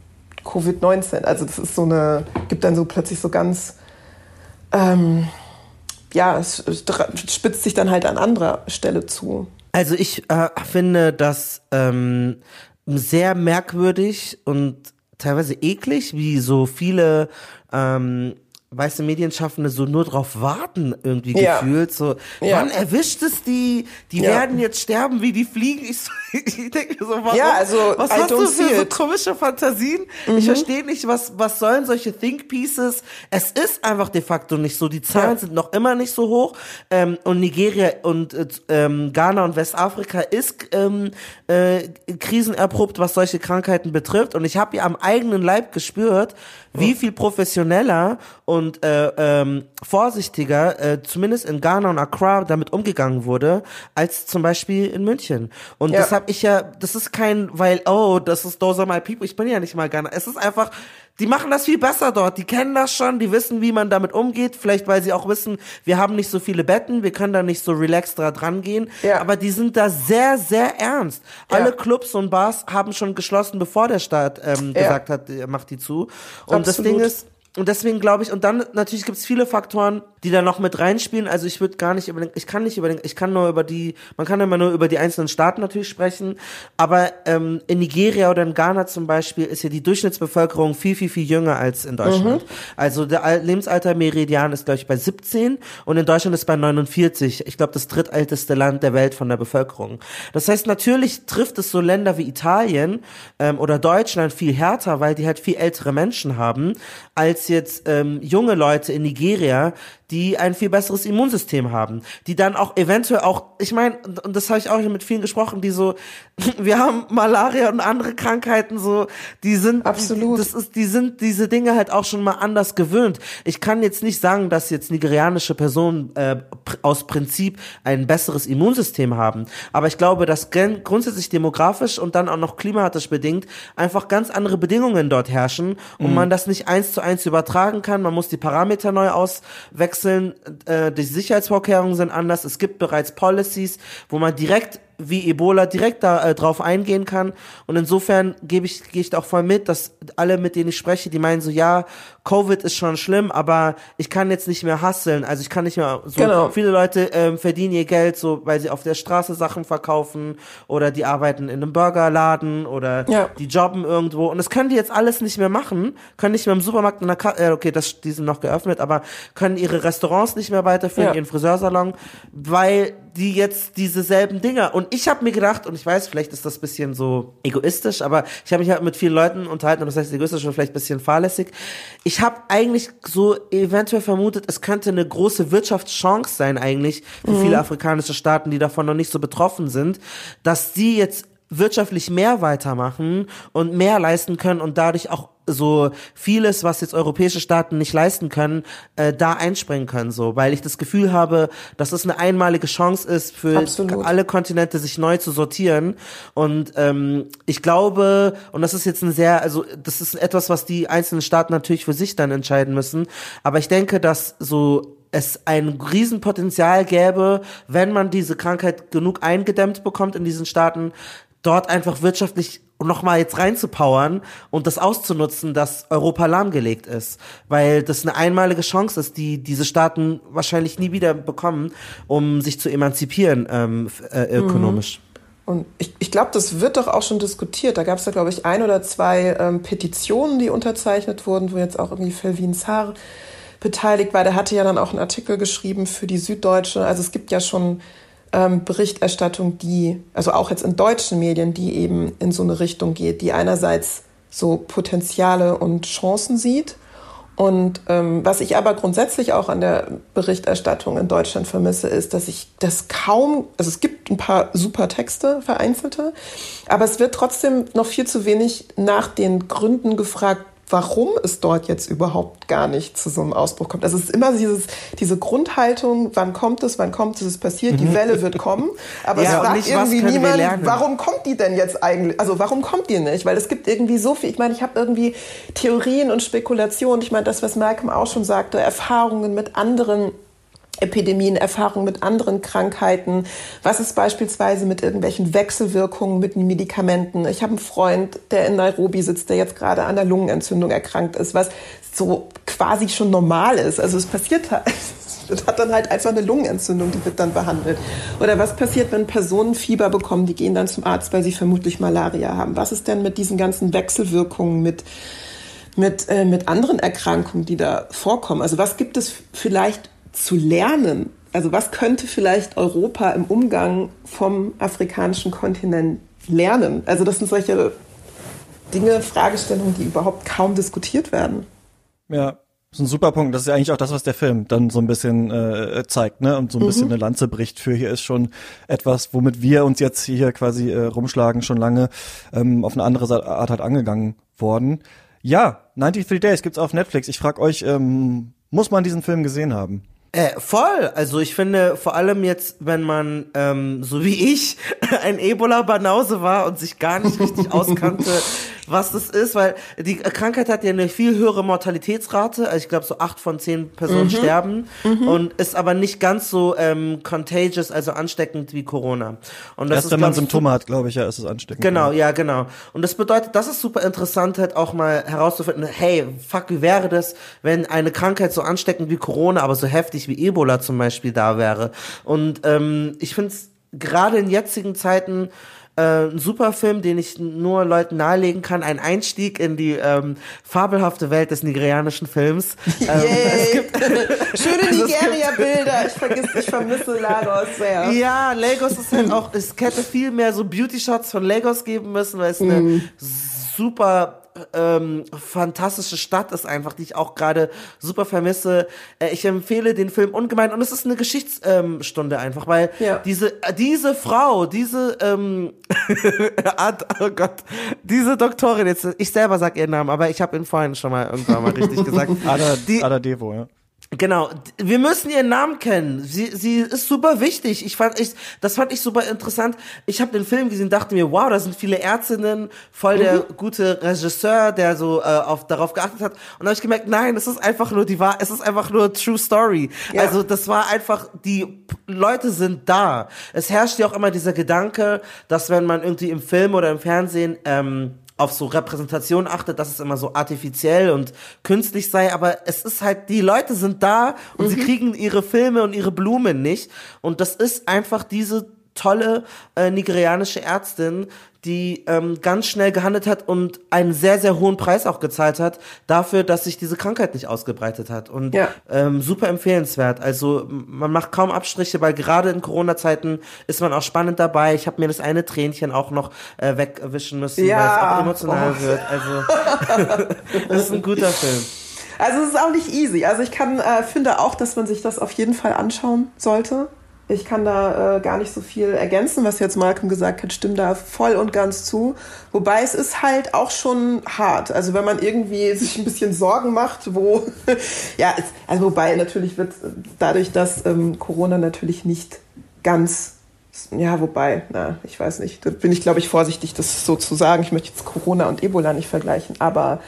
Speaker 6: Covid-19. Also das ist so eine, gibt dann so plötzlich so ganz ähm, ja, es es spitzt sich dann halt an anderer Stelle zu.
Speaker 7: Also ich äh, finde das ähm, sehr merkwürdig und teilweise eklig, wie so viele ähm, weiße Medienschaffende so nur drauf warten, irgendwie
Speaker 6: Ja.
Speaker 7: gefühlt. So,
Speaker 6: Ja.
Speaker 7: wann erwischt es die? Die
Speaker 6: Ja.
Speaker 7: werden jetzt sterben, wie die fliegen. Ich, so, ich denke so, warum?
Speaker 6: Ja, also,
Speaker 7: was
Speaker 6: I
Speaker 7: hast du für so komische Fantasien? Ich verstehe nicht, was, was sollen solche Think Pieces? Es ist einfach de facto nicht so. Die Zahlen sind noch immer nicht so hoch. Ähm, und Nigeria und äh, ähm, Ghana und Westafrika ist ähm, äh, krisenerprobt, was solche Krankheiten betrifft. Und ich habe ja am eigenen Leib gespürt, wie viel professioneller und äh, ähm, vorsichtiger, äh, zumindest in Ghana und Accra, damit umgegangen wurde, als zum Beispiel in München. Und
Speaker 6: Ja.
Speaker 7: das habe ich ja, das ist kein, weil, oh, das ist those are my people. Ich bin ja nicht mal Ghana. Es ist einfach, die machen das viel besser dort. Die kennen das schon, die wissen, wie man damit umgeht. Vielleicht, weil sie auch wissen, wir haben nicht so viele Betten, wir können da nicht so relaxed da dran gehen.
Speaker 6: Ja.
Speaker 7: Aber die sind da sehr, sehr ernst.
Speaker 6: Ja.
Speaker 7: Alle Clubs und Bars haben schon geschlossen, bevor der Staat ähm,
Speaker 6: Ja.
Speaker 7: gesagt hat, macht die zu. Und das
Speaker 6: Absolut.
Speaker 7: Ding ist, und deswegen glaube ich, und dann natürlich gibt es viele Faktoren, die da noch mit reinspielen. Also ich würde gar nicht über den, ich kann nicht über den, ich kann nur über die, man kann immer nur über die einzelnen Staaten natürlich sprechen. Aber ähm, in Nigeria oder in Ghana zum Beispiel ist ja die Durchschnittsbevölkerung viel, viel, viel jünger als in Deutschland. Also der Al- Lebensalter Meridian ist, glaube ich, bei 17 und in Deutschland ist bei 49. Ich glaube, das drittälteste Land der Welt von der Bevölkerung. Das heißt, natürlich trifft es so Länder wie Italien ähm, oder Deutschland viel härter, weil die halt viel ältere Menschen haben, als jetzt ähm, junge Leute in Nigeria, die ein viel besseres Immunsystem haben, die dann auch eventuell auch, ich meine, und das habe ich auch mit vielen gesprochen, die so, wir haben Malaria und andere Krankheiten so, die sind,
Speaker 6: Absolut.
Speaker 7: das ist, die sind diese Dinge halt auch schon mal anders gewöhnt. Ich kann jetzt nicht sagen, dass jetzt nigerianische Personen äh, aus Prinzip ein besseres Immunsystem haben, aber ich glaube, dass grundsätzlich demografisch und dann auch noch klimatisch bedingt einfach ganz andere Bedingungen dort herrschen und man das nicht eins zu eins übertragen kann. Man muss die Parameter neu auswechseln, äh, die Sicherheitsvorkehrungen sind anders. Es gibt bereits Policies, wo man direkt wie Ebola direkt da äh, drauf eingehen kann. Und insofern gebe ich, gehe ich da auch voll mit, dass alle, mit denen ich spreche, die meinen so, ja, Covid ist schon schlimm, aber ich kann jetzt nicht mehr hasseln. Also ich kann nicht mehr so
Speaker 6: Genau.
Speaker 7: viele Leute ähm, verdienen ihr Geld so, weil sie auf der Straße Sachen verkaufen oder die arbeiten in einem Burgerladen oder
Speaker 6: Ja.
Speaker 7: die jobben irgendwo. Und das können die jetzt alles nicht mehr machen, können nicht mehr im Supermarkt in der Ka äh, okay, das, die sind noch geöffnet, aber können ihre Restaurants nicht mehr weiterführen,
Speaker 6: Ja.
Speaker 7: ihren Friseursalon, weil die jetzt diese selben Dinger. Und ich habe mir gedacht, und ich weiß, vielleicht ist das bisschen so egoistisch, aber ich habe mich halt mit vielen Leuten unterhalten, und das heißt egoistisch und vielleicht ein bisschen fahrlässig. Ich habe eigentlich so eventuell vermutet, es könnte eine große Wirtschaftschance sein eigentlich für viele afrikanische Staaten, die davon noch nicht so betroffen sind, dass die jetzt wirtschaftlich mehr weitermachen und mehr leisten können und dadurch auch so vieles, was jetzt europäische Staaten nicht leisten können, äh, da einspringen können, so, weil ich das Gefühl habe, dass es eine einmalige Chance ist für
Speaker 6: Absolut.
Speaker 7: alle Kontinente sich neu zu sortieren. Und ähm, ich glaube, und das ist jetzt ein sehr, also das ist etwas, was die einzelnen Staaten natürlich für sich dann entscheiden müssen, aber ich denke, dass so es ein Riesenpotenzial gäbe, wenn man diese Krankheit genug eingedämmt bekommt in diesen Staaten, dort einfach wirtschaftlich nochmal jetzt reinzupowern und das auszunutzen, dass Europa lahmgelegt ist. Weil das eine einmalige Chance ist, die diese Staaten wahrscheinlich nie wieder bekommen, um sich zu emanzipieren ähm, äh, ökonomisch.
Speaker 6: Und ich, ich glaube, das wird doch auch schon diskutiert. Da gab es ja, glaube ich, ein oder zwei ähm, Petitionen, die unterzeichnet wurden, wo jetzt auch irgendwie Felvin Saar beteiligt war. Der hatte ja dann auch einen Artikel geschrieben für die Süddeutsche. Also es gibt ja schon ähm, Berichterstattung, die, also auch jetzt in deutschen Medien, die eben in so eine Richtung geht, die einerseits so Potenziale und Chancen sieht. Und ähm, was ich aber grundsätzlich auch an der Berichterstattung in Deutschland vermisse, ist, dass ich das kaum, also es gibt ein paar super Texte, vereinzelte, aber es wird trotzdem noch viel zu wenig nach den Gründen gefragt, warum es dort jetzt überhaupt gar nicht zu so einem Ausbruch kommt. Also es ist immer dieses, diese Grundhaltung, wann kommt es, wann kommt es, es passiert, die Welle wird kommen, aber
Speaker 7: Mhm. Ja,
Speaker 6: es fragt
Speaker 7: nicht,
Speaker 6: irgendwie niemand, warum kommt die denn jetzt eigentlich, also warum kommt die nicht? Weil es gibt irgendwie so viel, ich meine, ich habe irgendwie Theorien und Spekulationen, ich meine, das, was Malcolm auch schon sagte, Erfahrungen mit anderen Epidemien, Erfahrungen mit anderen Krankheiten. Was ist beispielsweise mit irgendwelchen Wechselwirkungen mit Medikamenten? Ich habe einen Freund, der in Nairobi sitzt, der jetzt gerade an der Lungenentzündung erkrankt ist, was so quasi schon normal ist. Also es passiert halt. Es hat dann halt einfach eine Lungenentzündung, die wird dann behandelt. Oder was passiert, wenn Personen Fieber bekommen, die gehen dann zum Arzt, weil sie vermutlich Malaria haben? Was ist denn mit diesen ganzen Wechselwirkungen, mit mit, äh, mit anderen Erkrankungen, die da vorkommen. Also was gibt es vielleicht zu lernen? Also was könnte vielleicht Europa im Umgang vom afrikanischen Kontinent lernen? Also das sind solche Dinge, Fragestellungen, die überhaupt kaum diskutiert werden.
Speaker 1: Ja, das ist ein super Punkt. Das ist ja eigentlich auch das, was der Film dann so ein bisschen äh, zeigt, ne? Und so ein bisschen eine Lanze bricht für hier ist schon etwas, womit wir uns jetzt hier quasi äh, rumschlagen, schon lange ähm, auf eine andere Art halt angegangen worden. Ja, 93 Days gibt's auf Netflix. Ich frage euch, ähm, muss man diesen Film gesehen haben?
Speaker 7: Äh, voll. Also ich finde, vor allem jetzt, wenn man, ähm, so wie ich, ein Ebola-Banause war und sich gar nicht richtig auskannte, was das ist, weil die Krankheit hat ja eine viel höhere Mortalitätsrate. Also ich glaube, so acht von zehn Personen sterben und ist aber nicht ganz so ähm, contagious, also ansteckend wie Corona. Und das
Speaker 1: Erst
Speaker 7: ist,
Speaker 1: wenn man Symptome hat, glaube ich, ja, ist es ansteckend.
Speaker 7: Genau, ja, genau. Und das bedeutet, das ist super interessant, halt auch mal herauszufinden, hey, fuck, wie wäre das, wenn eine Krankheit so ansteckend wie Corona, aber so heftig wie Ebola zum Beispiel da wäre. Und ähm, ich finde es gerade in jetzigen Zeiten äh, ein super Film, den ich nur Leuten nahelegen kann. Ein Einstieg in die ähm, fabelhafte Welt des nigerianischen Films. Ähm,
Speaker 6: Yay. Schöne Nigeria-Bilder. Ich vergiss, ich vermisse Lagos sehr.
Speaker 7: Ja, Lagos ist halt auch, es hätte viel mehr so Beauty-Shots von Lagos geben müssen, weil es eine super ähm, fantastische Stadt ist einfach, die ich auch gerade super vermisse. Äh, ich empfehle den Film ungemein und es ist eine Geschichtsstunde ähm, einfach, weil
Speaker 6: Ja.
Speaker 7: diese äh, diese Frau, diese ähm, Art- oh Gott, diese Doktorin jetzt, ich selber sag ihren Namen, aber ich habe ihn vorhin schon mal irgendwann mal richtig gesagt.
Speaker 1: Ada,
Speaker 7: Die-
Speaker 1: Ada Devo, ja.
Speaker 7: Genau, wir müssen ihren Namen kennen. Sie, sie ist super wichtig. Ich fand ich, das fand ich super interessant. Ich habe den Film gesehen, dachte mir, wow, da sind viele Ärztinnen, voll der
Speaker 6: Mhm.
Speaker 7: gute Regisseur, der so äh, auf darauf geachtet hat. Und habe ich gemerkt, nein, es ist einfach nur die Wahr, es ist einfach nur True Story.
Speaker 6: Ja.
Speaker 7: Also das war einfach die Leute sind da. Es herrscht ja auch immer dieser Gedanke, dass wenn man irgendwie im Film oder im Fernsehen ähm, auf so Repräsentation achtet, dass es immer so artifiziell und künstlich sei, aber es ist halt, die Leute sind da und sie kriegen ihre Filme und ihre Blumen nicht. Und das ist einfach diese tolle äh, nigerianische Ärztin, die ähm, ganz schnell gehandelt hat und einen sehr, sehr hohen Preis auch gezahlt hat dafür, dass sich diese Krankheit nicht ausgebreitet hat. Und
Speaker 6: Ja.
Speaker 7: ähm, super empfehlenswert. Also man macht kaum Abstriche, weil gerade in Corona-Zeiten ist man auch spannend dabei. Ich habe mir das eine Tränchen auch noch äh, wegwischen müssen,
Speaker 6: Ja.
Speaker 7: weil es auch emotional
Speaker 6: Oh.
Speaker 7: wird. Also das ist ein guter Film.
Speaker 6: Also es ist auch nicht easy. Also ich kann, äh, finde auch, dass man sich das auf jeden Fall anschauen sollte. Ich kann da äh, gar nicht so viel ergänzen, was jetzt Malcolm gesagt hat, stimmt da voll und ganz zu. Wobei es ist halt auch schon hart. Also wenn man irgendwie sich ein bisschen Sorgen macht, wo, ja, es, also wobei natürlich wird dadurch, dass ähm, Corona natürlich nicht ganz, ja, wobei, na, ich weiß nicht, da bin ich glaube ich vorsichtig, das so zu sagen. Ich möchte jetzt Corona und Ebola nicht vergleichen, aber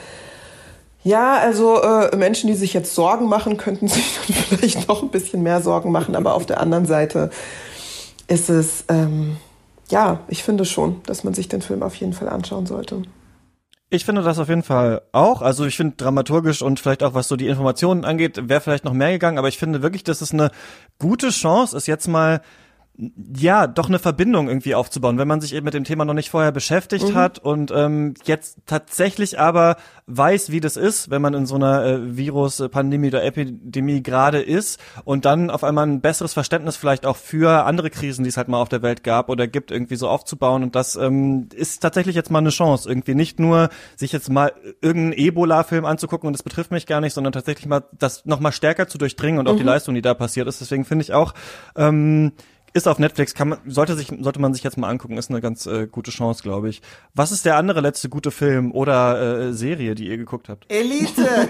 Speaker 6: ja, also äh, Menschen, die sich jetzt Sorgen machen, könnten sich dann vielleicht noch ein bisschen mehr Sorgen machen. Aber auf der anderen Seite ist es, ähm, ja, ich finde schon, dass man sich den Film auf jeden Fall anschauen sollte.
Speaker 1: Ich finde das auf jeden Fall auch. Also ich finde dramaturgisch und vielleicht auch was so die Informationen angeht, wäre vielleicht noch mehr gegangen, aber ich finde wirklich, dass es eine gute Chance ist, jetzt mal ja, doch eine Verbindung irgendwie aufzubauen, wenn man sich eben mit dem Thema noch nicht vorher beschäftigt hat und ähm, jetzt tatsächlich aber weiß, wie das ist, wenn man in so einer äh, Virus-Pandemie oder Epidemie gerade ist und dann auf einmal ein besseres Verständnis vielleicht auch für andere Krisen, die es halt mal auf der Welt gab oder gibt, irgendwie so aufzubauen. Und das ähm, ist tatsächlich jetzt mal eine Chance, irgendwie nicht nur sich jetzt mal irgendeinen Ebola-Film anzugucken und das betrifft mich gar nicht, sondern tatsächlich mal das noch mal stärker zu durchdringen und auch die Leistung, die da passiert ist. Deswegen finde ich auch, ähm, ist auf Netflix, kann man, sollte sich, sollte man sich jetzt mal angucken, ist eine ganz äh, gute Chance, glaube ich. Was ist der andere letzte gute Film oder äh, Serie, die ihr geguckt habt?
Speaker 7: Elite!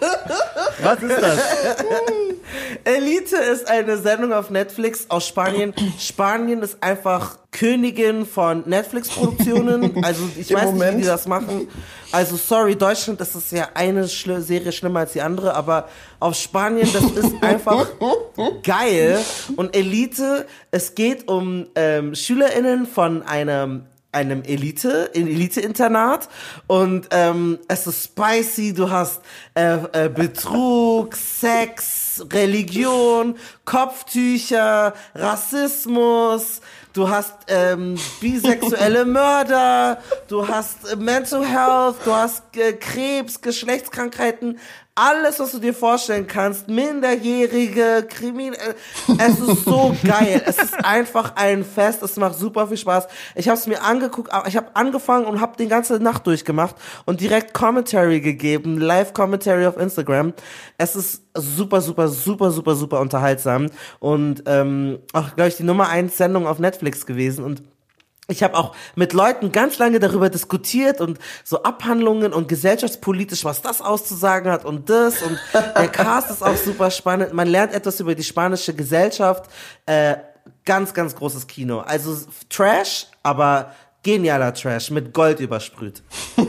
Speaker 1: Was ist das?
Speaker 7: Elite ist eine Sendung auf Netflix aus Spanien. Spanien ist einfach Königin von Netflix-Produktionen. Also ich
Speaker 6: Im
Speaker 7: weiß nicht, wie
Speaker 6: Moment.
Speaker 7: die das machen. Also sorry, Deutschland, das ist ja eine Schli Serie schlimmer als die andere, aber auf Spanien, das ist einfach geil. Und Elite, es geht um ähm, SchülerInnen von einem einem Elite, in Elite-Internat. Und ähm, es ist spicy, du hast äh, äh, Betrug, Sex, Religion, Kopftücher, Rassismus, du hast ähm, bisexuelle Mörder, du hast äh, Mental Health, du hast äh, Krebs, Geschlechtskrankheiten, alles, was du dir vorstellen kannst, Minderjährige, Kriminelle, es ist so geil. Es ist einfach ein Fest, es macht super viel Spaß. Ich habe es mir angeguckt, ich habe angefangen und habe die ganze Nacht durchgemacht und direkt Commentary gegeben, Live-Commentary auf Instagram. Es ist super, super, super, super, super unterhaltsam und ähm, auch, glaube ich, die Nummer eins Sendung auf Netflix gewesen und ich habe auch mit Leuten ganz lange darüber diskutiert und so Abhandlungen und gesellschaftspolitisch, was das auszusagen hat und das und der Cast ist auch super spannend. Man lernt etwas über die spanische Gesellschaft. Äh, ganz, ganz großes Kino. Also Trash, aber genialer Trash mit Gold übersprüht.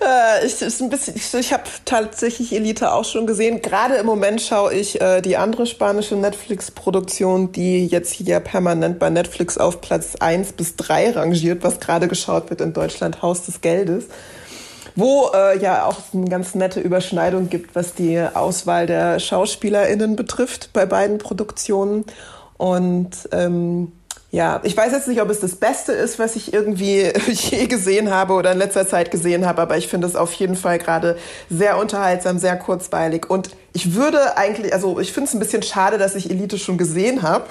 Speaker 6: Äh, ich, ich, ich habe tatsächlich Elite auch schon gesehen. Gerade im Moment schaue ich äh, die andere spanische Netflix-Produktion, die jetzt hier permanent bei Netflix auf Platz 1 bis 3 rangiert, was gerade geschaut wird in Deutschland, Haus des Geldes. Wo äh, ja auch eine ganz nette Überschneidung gibt, was die Auswahl der SchauspielerInnen betrifft bei beiden Produktionen. Und ähm, ja, ich weiß jetzt nicht, ob es das Beste ist, was ich irgendwie je gesehen habe oder in letzter Zeit gesehen habe, aber ich finde es auf jeden Fall gerade sehr unterhaltsam, sehr kurzweilig. Und ich würde eigentlich, also ich finde es ein bisschen schade, dass ich Elite schon gesehen habe.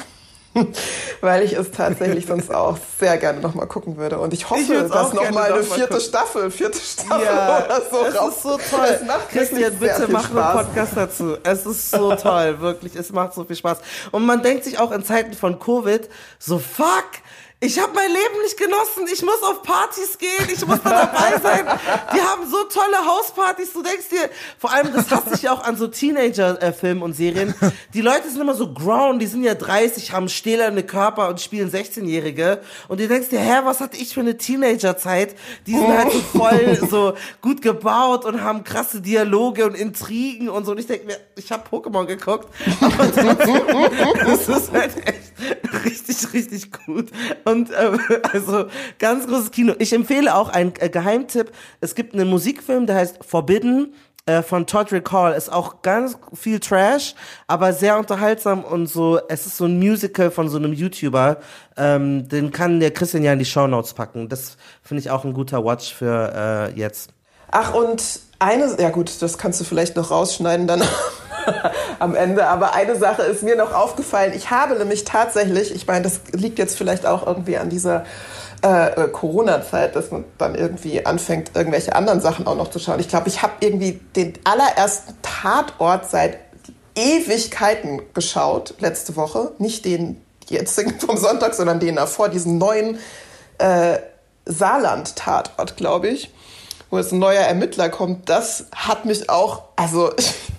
Speaker 6: weil ich es tatsächlich sonst auch sehr gerne nochmal gucken würde. Und ich hoffe, ich dass nochmal eine vierte gucken. Staffel, vierte Staffel
Speaker 7: ja, oder so Es raus. ist so toll. Christian, bitte mach einen Podcast dazu. Es ist so toll, wirklich. Es macht so viel Spaß. Und man denkt sich auch in Zeiten von Covid so, fuck, ich habe mein Leben nicht genossen. Ich muss auf Partys gehen. Ich muss da dabei sein. Die haben so tolle Hauspartys. Du denkst dir, vor allem, das hasse ich auch an so Teenager-Filmen und Serien. Die Leute sind immer so ground. Die sind ja 30, haben stählerne Körper und spielen 16-Jährige. Und du denkst dir, hä, was hatte ich für eine Teenager-Zeit? Die sind halt so voll so gut gebaut und haben krasse Dialoge und Intrigen und so. Und ich denke mir, ich habe Pokémon geguckt. Aber das ist halt echt richtig, richtig gut. Und äh, also ganz großes Kino. Ich empfehle auch einen äh, Geheimtipp. Es gibt einen Musikfilm, der heißt Forbidden äh, von Todd Recall. Ist auch ganz viel Trash, aber sehr unterhaltsam und so. Es ist so ein Musical von so einem YouTuber. Ähm, den kann der Christian ja in die Show Notes packen. Das finde ich auch ein guter Watch für äh, jetzt.
Speaker 6: Ach und eine, ja gut, das kannst du vielleicht noch rausschneiden dann am Ende. Aber eine Sache ist mir noch aufgefallen. Ich habe nämlich tatsächlich, ich meine, das liegt jetzt vielleicht auch irgendwie an dieser äh, Corona-Zeit, dass man dann irgendwie anfängt, irgendwelche anderen Sachen auch noch zu schauen. Ich glaube, ich habe irgendwie den allerersten Tatort seit Ewigkeiten geschaut, letzte Woche. Nicht den jetzigen vom Sonntag, sondern den davor, diesen neuen äh, Saarland-Tatort, glaube ich, wo jetzt ein neuer Ermittler kommt. Das hat mich auch, also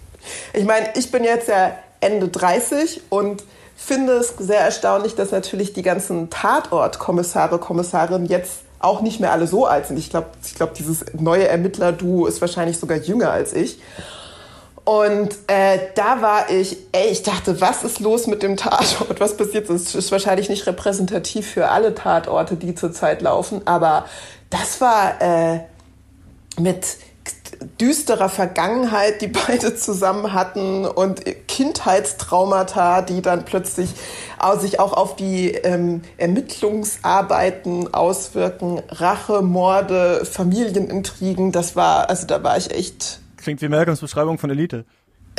Speaker 6: Ich meine, ich bin jetzt ja Ende 30 und finde es sehr erstaunlich, dass natürlich die ganzen Tatortkommissare, Kommissarinnen jetzt auch nicht mehr alle so alt sind. Ich glaube, ich glaub, dieses neue Ermittler-Duo ist wahrscheinlich sogar jünger als ich. Und äh, da war ich, ey, ich dachte, was ist los mit dem Tatort? Was passiert? Das ist wahrscheinlich nicht repräsentativ für alle Tatorte, die zurzeit laufen, aber das war äh, mit düsterer Vergangenheit, die beide zusammen hatten und Kindheitstraumata, die dann plötzlich sich auch auf die ähm, Ermittlungsarbeiten auswirken, Rache, Morde, Familienintrigen. Das war, also da war ich echt.
Speaker 1: Klingt wie Malcolms Beschreibung von Elite.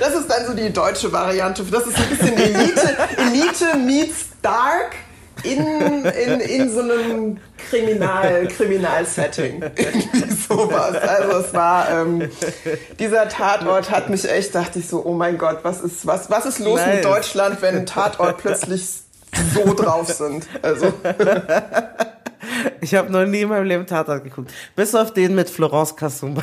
Speaker 6: das ist dann so die deutsche Variante. Das ist ein bisschen Elite, Elite meets Dark in, in, in so einem Kriminal, Kriminal-Setting. Irgendwie sowas. Also es war, ähm, dieser Tatort hat mich echt, dachte ich so, oh mein Gott, was ist, was, was ist los nice. mit Deutschland, wenn ein Tatort plötzlich so drauf sind? Also.
Speaker 7: Ich habe noch nie in meinem Leben Tatort geguckt. Bis auf den mit Florence Cassumba.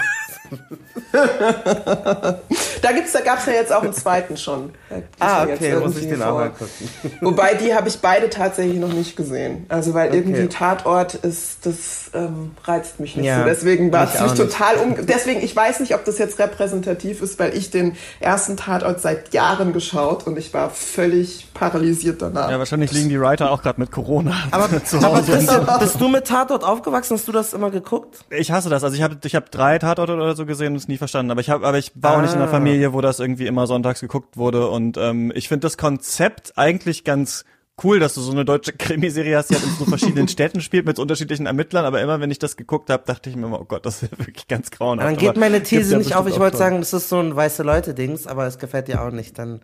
Speaker 6: da gibt's, da gab's ja jetzt auch einen zweiten schon.
Speaker 7: Ah, okay, muss ich den vor. auch mal gucken.
Speaker 6: Wobei, die habe ich beide tatsächlich noch nicht gesehen. Also, weil okay. irgendwie Tatort ist, das ähm, reizt mich nicht ja, so. Deswegen war es mich total um, deswegen, ich weiß nicht, ob das jetzt repräsentativ ist, weil ich den ersten Tatort seit Jahren geschaut und ich war völlig paralysiert danach.
Speaker 1: Ja, wahrscheinlich liegen die Writer auch gerade mit Corona
Speaker 7: aber, zu Hause. Aber bist, bist du mit Tatort aufgewachsen? Hast du das immer geguckt?
Speaker 1: Ich hasse das. Also ich habe ich hab drei Tatorte oder so gesehen und es nie verstanden. Aber ich habe, aber ich war ah. auch nicht in einer ah. Familie, wo das irgendwie immer sonntags geguckt wurde. Und ähm, ich finde das Konzept eigentlich ganz cool, dass du so eine deutsche Krimiserie hast, die halt in so verschiedenen Städten spielt mit unterschiedlichen Ermittlern, aber immer wenn ich das geguckt habe, dachte ich mir immer, oh Gott, das ist wirklich ganz grauenhaft.
Speaker 7: Dann geht meine These nicht auf. Ich wollte sagen, das ist so ein weiße Leute Dings, aber es gefällt dir auch nicht. Dann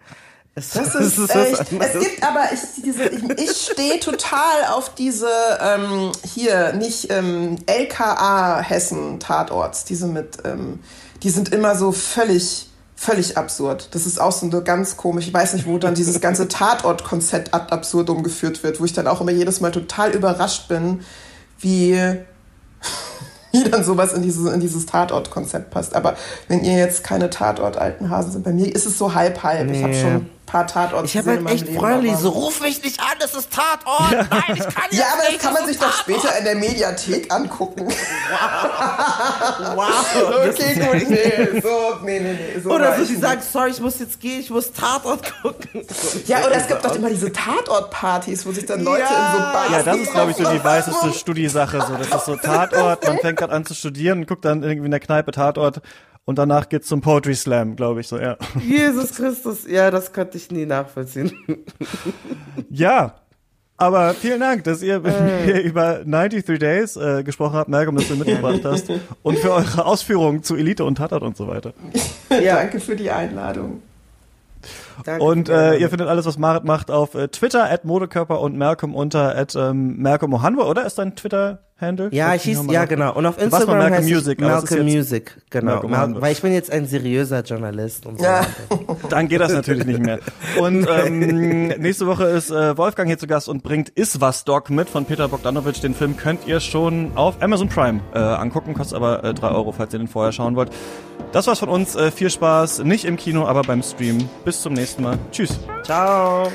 Speaker 6: das ist, ist echt. Es gibt aber ich, diese, ich, ich stehe total auf diese ähm, hier nicht ähm, LKA Hessen Tatorts. Diese mit, ähm, die sind immer so völlig völlig absurd. Das ist auch so ganz komisch. Ich weiß nicht, wo dann dieses ganze Tatort-Konzept ad absurdum geführt wird, wo ich dann auch immer jedes Mal total überrascht bin, wie wie dann sowas in dieses, in dieses Tatort-Konzept passt. Aber wenn ihr jetzt keine Tatort-alten Hasen sind, bei mir ist es so halb-halb. Nee. Ich habe schon paar Tatorte
Speaker 7: Ich habe halt echt Freunde, so, ruf mich nicht an, es ist Tatort. Nein, ich kann jetzt
Speaker 6: Ja, aber das
Speaker 7: nicht,
Speaker 6: kann man sich
Speaker 7: ist
Speaker 6: doch später in der Mediathek angucken.
Speaker 7: Wow.
Speaker 6: okay, gut, nee, so, nee, nee, nee. So
Speaker 7: Oder so, die
Speaker 6: nicht.
Speaker 7: sagen, sorry, ich muss jetzt gehen, ich muss Tatort gucken.
Speaker 6: Ja, oder es gibt doch immer diese Tatortpartys, wo sich dann Leute
Speaker 7: Ja.
Speaker 6: in so Bars
Speaker 1: Ja, das ist, glaube ich, so die weißeste Studiesache. So, das ist so Tatort, man fängt gerade an zu studieren und guckt dann irgendwie in der Kneipe Tatort und danach geht's zum Poetry Slam, glaube ich, so, ja.
Speaker 7: Jesus Christus, ja, das konnte ich nie nachvollziehen.
Speaker 1: Ja, aber vielen Dank, dass ihr mit mir über 93 Days äh, gesprochen habt, Malcolm, dass du mitgebracht hast und für eure Ausführungen zu Elite und Tatort und so weiter.
Speaker 7: Ja,
Speaker 6: Danke für die Einladung.
Speaker 7: danke.
Speaker 1: Und äh, ihr findet alles, was Marit macht, auf äh, Twitter, at Modekörper und Malcolm unter at ähm, Malcolm Ohanwe, oder? Ist dein Twitter-Handle?
Speaker 7: Ja, ich hieß, ja genau. Und auf Instagram
Speaker 1: Malcolm
Speaker 7: heißt ich
Speaker 1: Music,
Speaker 7: Malcolm Music, genau.
Speaker 1: Malcolm
Speaker 7: Mal, weil ich bin jetzt ein seriöser Journalist und so.
Speaker 6: Ja.
Speaker 1: Dann geht das natürlich nicht mehr. Und ähm, nächste Woche ist äh, Wolfgang hier zu Gast und bringt Iswas Dog mit von Peter Bogdanovich. Den Film könnt ihr schon auf Amazon Prime äh, angucken, kostet aber äh, 3 Euro, falls ihr den vorher schauen wollt. Das war's von uns. Äh, viel Spaß, nicht im Kino, aber beim Stream. Bis zum nächsten Mal. Tschüss.
Speaker 7: Ciao.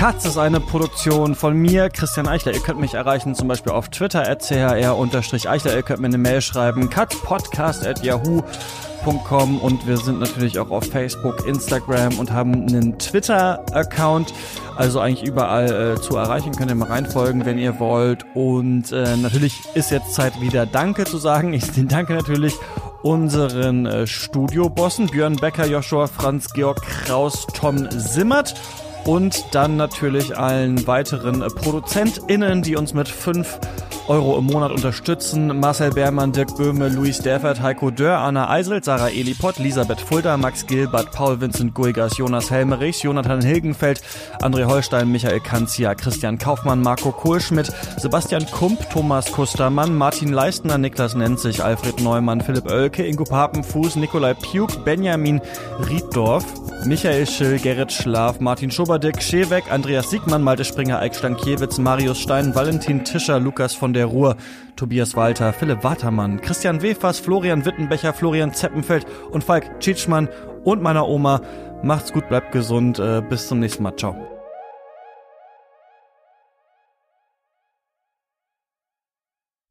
Speaker 1: Katz ist eine Produktion von mir, Christian Eichler. Ihr könnt mich erreichen, zum Beispiel auf Twitter, at chr-eichler. Ihr könnt mir eine Mail schreiben, katzpodcast at yahoo.com und wir sind natürlich auch auf Facebook, Instagram und haben einen Twitter-Account. Also eigentlich überall äh, zu erreichen. Könnt ihr mal reinfolgen, wenn ihr wollt. Und äh, natürlich ist jetzt Zeit wieder Danke zu sagen. Ich danke natürlich unseren äh, Studiobossen Björn Becker, Joshua Franz, Georg Kraus, Tom Simmert und dann natürlich allen weiteren ProduzentInnen, die uns mit 5 Euro im Monat unterstützen. Marcel Beermann, Dirk Böhme, Luis Derfert, Heiko Dörr, Anna Eisel, Sarah Elipott, Elisabeth Fulda, Max Gilbert, Paul Vincent Guigas, Jonas Helmerichs, Jonathan Hilgenfeld, André Holstein, Michael Kanzia, Christian Kaufmann, Marco Kohlschmidt, Sebastian Kump, Thomas Kustermann, Martin Leistner, Niklas Nenzig, Alfred Neumann, Philipp Oelke, Ingo Papenfuß, Nikolai Pjuk, Benjamin Rieddorf, Michael Schill, Gerrit Schlaf, Martin Schoberdick, Scheweck, Andreas Siegmann, Malte Springer, Eik Stankiewicz, Marius Stein, Valentin Tischer, Lukas von der Ruhr, Tobias Walter, Philipp Watermann, Christian Wefers, Florian Wittenbecher, Florian Zeppenfeld und Falk Tschitschmann und meiner Oma. Macht's gut, bleibt gesund, äh, bis zum nächsten Mal. Ciao.